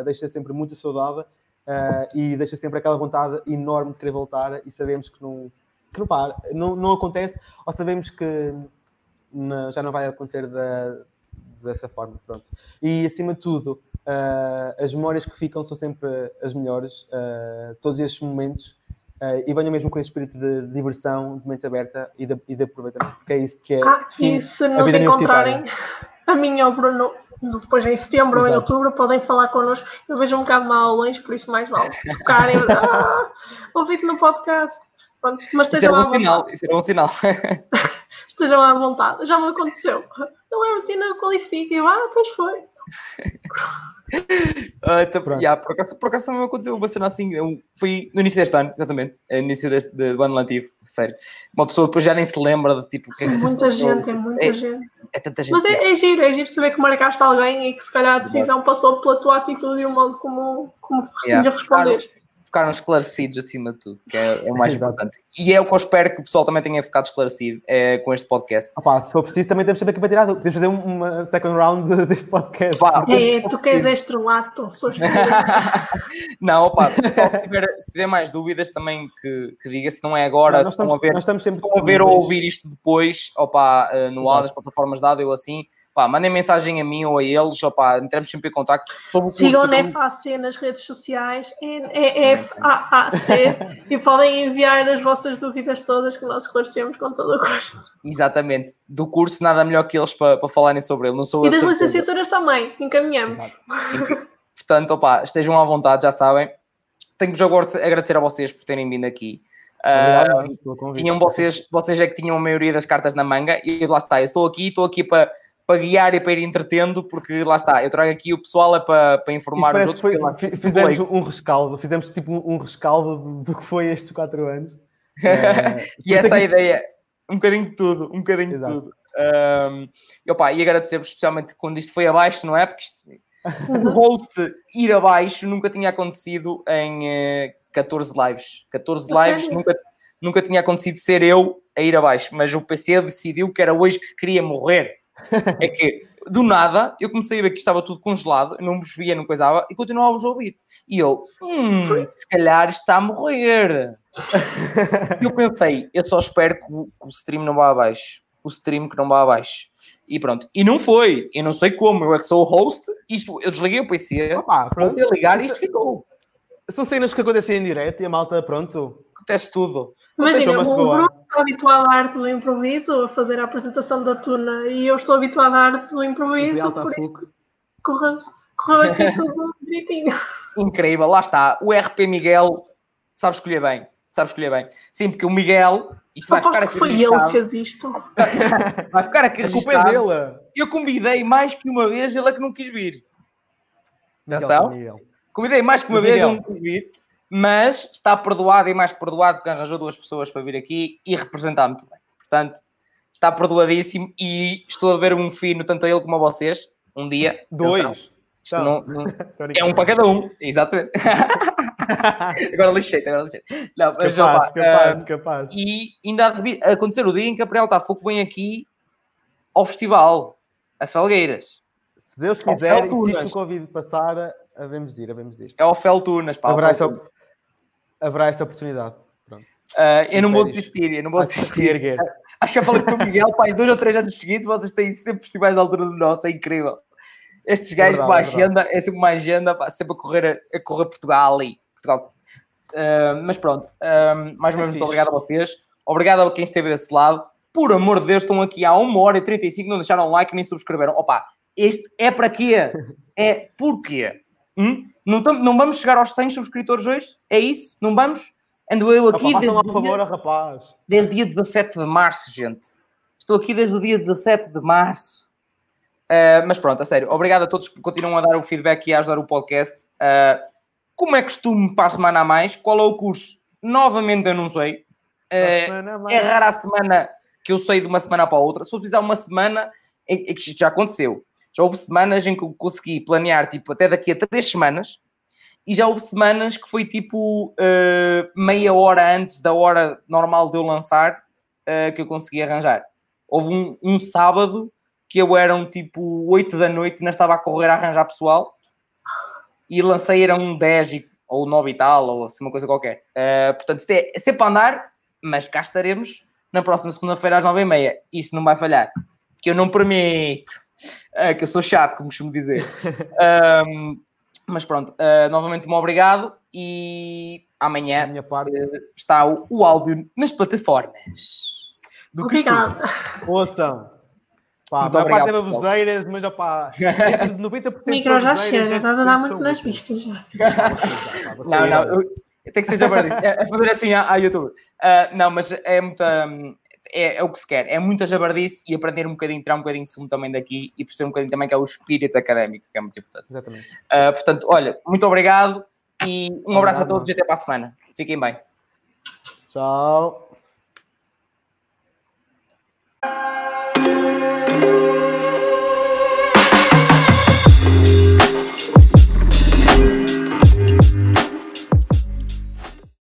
deixa sempre muita saudade ah, e deixa sempre aquela vontade enorme de querer voltar e sabemos que não, que não para, não, não acontece, ou sabemos que não- já não vai acontecer da- dessa forma, pronto. E acima de tudo, ah, as memórias que ficam são sempre as melhores, ah, todos estes momentos Uh, e venham mesmo com esse espírito de diversão, de mente aberta e de, e de aproveitamento, porque é isso que é Ah, que e se nos encontrarem, a mim ou o Bruno, depois em setembro ou em Exato. outubro, podem falar connosco. Eu vejo um bocado mal longe, por isso mais vale tocarem. ah, ouvi-te no podcast. Pronto, mas Isso era um vontade. sinal. Isso era um sinal. Estejam à vontade. Já me aconteceu. Não é rotina qualifica. Eu, ah, pois foi. Ah, então, Pronto. yeah, por, acaso, por acaso também me aconteceu uma cena assim. Eu fui no início deste ano, exatamente. é, No início deste de- do ano letivo, sério. Uma pessoa depois já nem se lembra de tipo. que é Muita gente, é muita é, gente. é tanta gente. Mas é, é giro, é giro saber que marcaste alguém e que se calhar a decisão passou pela tua atitude e o modo como, como Yeah. lhe respondeste. Ficaram esclarecidos acima de tudo, que é, é o mais Exato. importante. E é o que eu espero que o pessoal também tenha ficado esclarecido é, com este podcast. Opa, se for preciso, também temos saber que vai tirar. Podemos fazer um- uma second round de- deste podcast. Pá, É, tu queres estrelato, sou estrelato. Não, opa, se tiver, se tiver mais dúvidas também que, que diga, se não é agora, Nós se estão a ver, nós estamos se sempre estão a ver ou ouvir isto depois, opa, eh, no áudio, nas plataformas de áudio ou assim, pá, mandem mensagem a mim ou a eles, opa, entramos sempre em contacto sobre o curso. Sigam sobre- NFAC nas redes sociais, NEFAAC, e podem enviar as vossas dúvidas todas que nós esclarecemos com todo o gosto. Exatamente, do curso nada melhor que eles para, para falarem sobre ele, não sou E das licenciaturas também, encaminhamos. Portanto, opa, estejam à vontade, já sabem. Tenho-vos agora de agradecer a vocês por terem vindo aqui. Obrigado convite. tinham vocês, vocês é que tinham a maioria das cartas na manga e lá está, eu estou aqui, estou aqui para, para guiar e para ir entretendo, porque lá está, eu trago aqui o pessoal é para, para informar os outros. foi- fi- fizemos um rescaldo, fizemos tipo um, rescaldo do, que foi estes quatro anos. Eh, E essa é a ideia, um bocadinho de tudo, um bocadinho Exato. de tudo. Um, e, opa, e agradecer-vos especialmente quando isto foi abaixo, não é? Porque isto, o host ir abaixo nunca tinha acontecido em eh, 14 lives. 14 A lives nunca, nunca tinha acontecido ser eu a ir abaixo, mas o PC decidiu que era hoje que queria morrer. É que do nada eu comecei a ver que estava tudo congelado, não vos via, não coisava e continuávamos a ouvir. E eu, hum, se calhar está a morrer. E eu pensei, eu só espero que o, que o stream não vá abaixo. O stream que não vá abaixo. E pronto. E não foi. Eu não sei como. Eu é que sou o host. Isto, eu desliguei o PC. Opa, pronto. Voltei a ligar e isto ficou. São cenas que acontecem em direto e a malta, pronto. Acontece tudo. Imagina, o Bruno está habituado à arte do improviso, a fazer a apresentação da tuna, e eu estou habituado à arte do improviso, por isso correu, correu aqui tudo direitinho. Incrível, lá está. O RP Miguel sabe escolher bem. Sabe escolher bem. Sim, porque o Miguel. Isto vai ficar aqui foi ele que fez isto. vai ficar aqui A culpa é dele. Eu convidei mais que uma vez, ele é que não quis vir. Atenção. Convidei mais que uma vez, ele não quis vir. Mas está perdoado e mais que perdoado porque arranjou duas pessoas para vir aqui e representar muito bem. Portanto, está perdoadíssimo e estou a ver um fino tanto a ele como a vocês. Um dia. Dois. Atenção. Isto então, não, não... é um para cada um, exatamente. agora lixei agora lixei. Não, mas, capaz, opa, capaz, uh, capaz. E ainda a acontecer o dia em que a Gabriel está foco bem aqui ao festival, a Felgueiras. Se Deus quiser, e se isto o Covid passar, havemos de ir, havemos de ir. É ao Feltunas, pá. Essa, haverá essa oportunidade. Uh, eu não vou desistir, eu não vou desistir. Acho que já falei com o Miguel, em dois ou três anos seguidos, vocês têm sempre festivais da altura do nosso, é incrível. Estes gajos com a agenda, é sempre uma agenda, pá, sempre a correr, a correr Portugal ali. Portugal. Uh, mas pronto, uh, mais uma vez, muito obrigado a vocês. Obrigado a quem esteve desse lado. Por amor de Deus, estão aqui há 1 hora e 35, não deixaram like nem subscreveram. Opa, este é para quê? É porquê? Hum? Não, tam, não vamos chegar aos 100 subscritores hoje? É isso? Não vamos? Ando eu aqui desde, favor, dia, rapaz. desde dia 17 de março, gente. Estou aqui desde o dia 17 de março. Uh, mas pronto, a sério, obrigado a todos que continuam a dar o feedback e a ajudar o podcast. Uh, como é costume para a semana a mais? Qual é o curso? Novamente sei. Uh, é rara a semana que eu sei de uma semana para a outra. Se eu precisar uma semana, é, é que já aconteceu. Já houve semanas em que eu consegui planear tipo até daqui a três semanas e já houve semanas que foi tipo meia hora antes da hora normal de eu lançar que eu consegui arranjar. Houve um, um sábado que eu eram tipo 8 da noite e ainda estava a correr a arranjar pessoal e lancei era um 10 ou 9 e tal, ou assim uma coisa qualquer. Uh, portanto, isto é, é sempre a andar, mas cá estaremos na próxima segunda-feira às 9h30. Isso não vai falhar. Que eu não permito. Uh, que eu sou chato, como costumo dizer. um, mas pronto, uh, novamente um obrigado e amanhã está o, o áudio nas plataformas. Do Obrigado. Ouçam. Pá, muito a obrigado, parte é baboseiras, mas opá, 90% O micro já chega, estás a dar muito nas vistas já. não, não, eu, tem que ser jabardice. É, é fazer assim à, à YouTube. Uh, não, mas é muita. É, é, o que se quer, é muita jabardice e aprender um bocadinho, tirar um bocadinho de sumo também daqui e perceber um bocadinho também que é o espírito académico, que é muito importante. Exatamente. Uh, portanto, olha, muito obrigado e um abraço a todos e até para a semana. Fiquem bem. Tchau.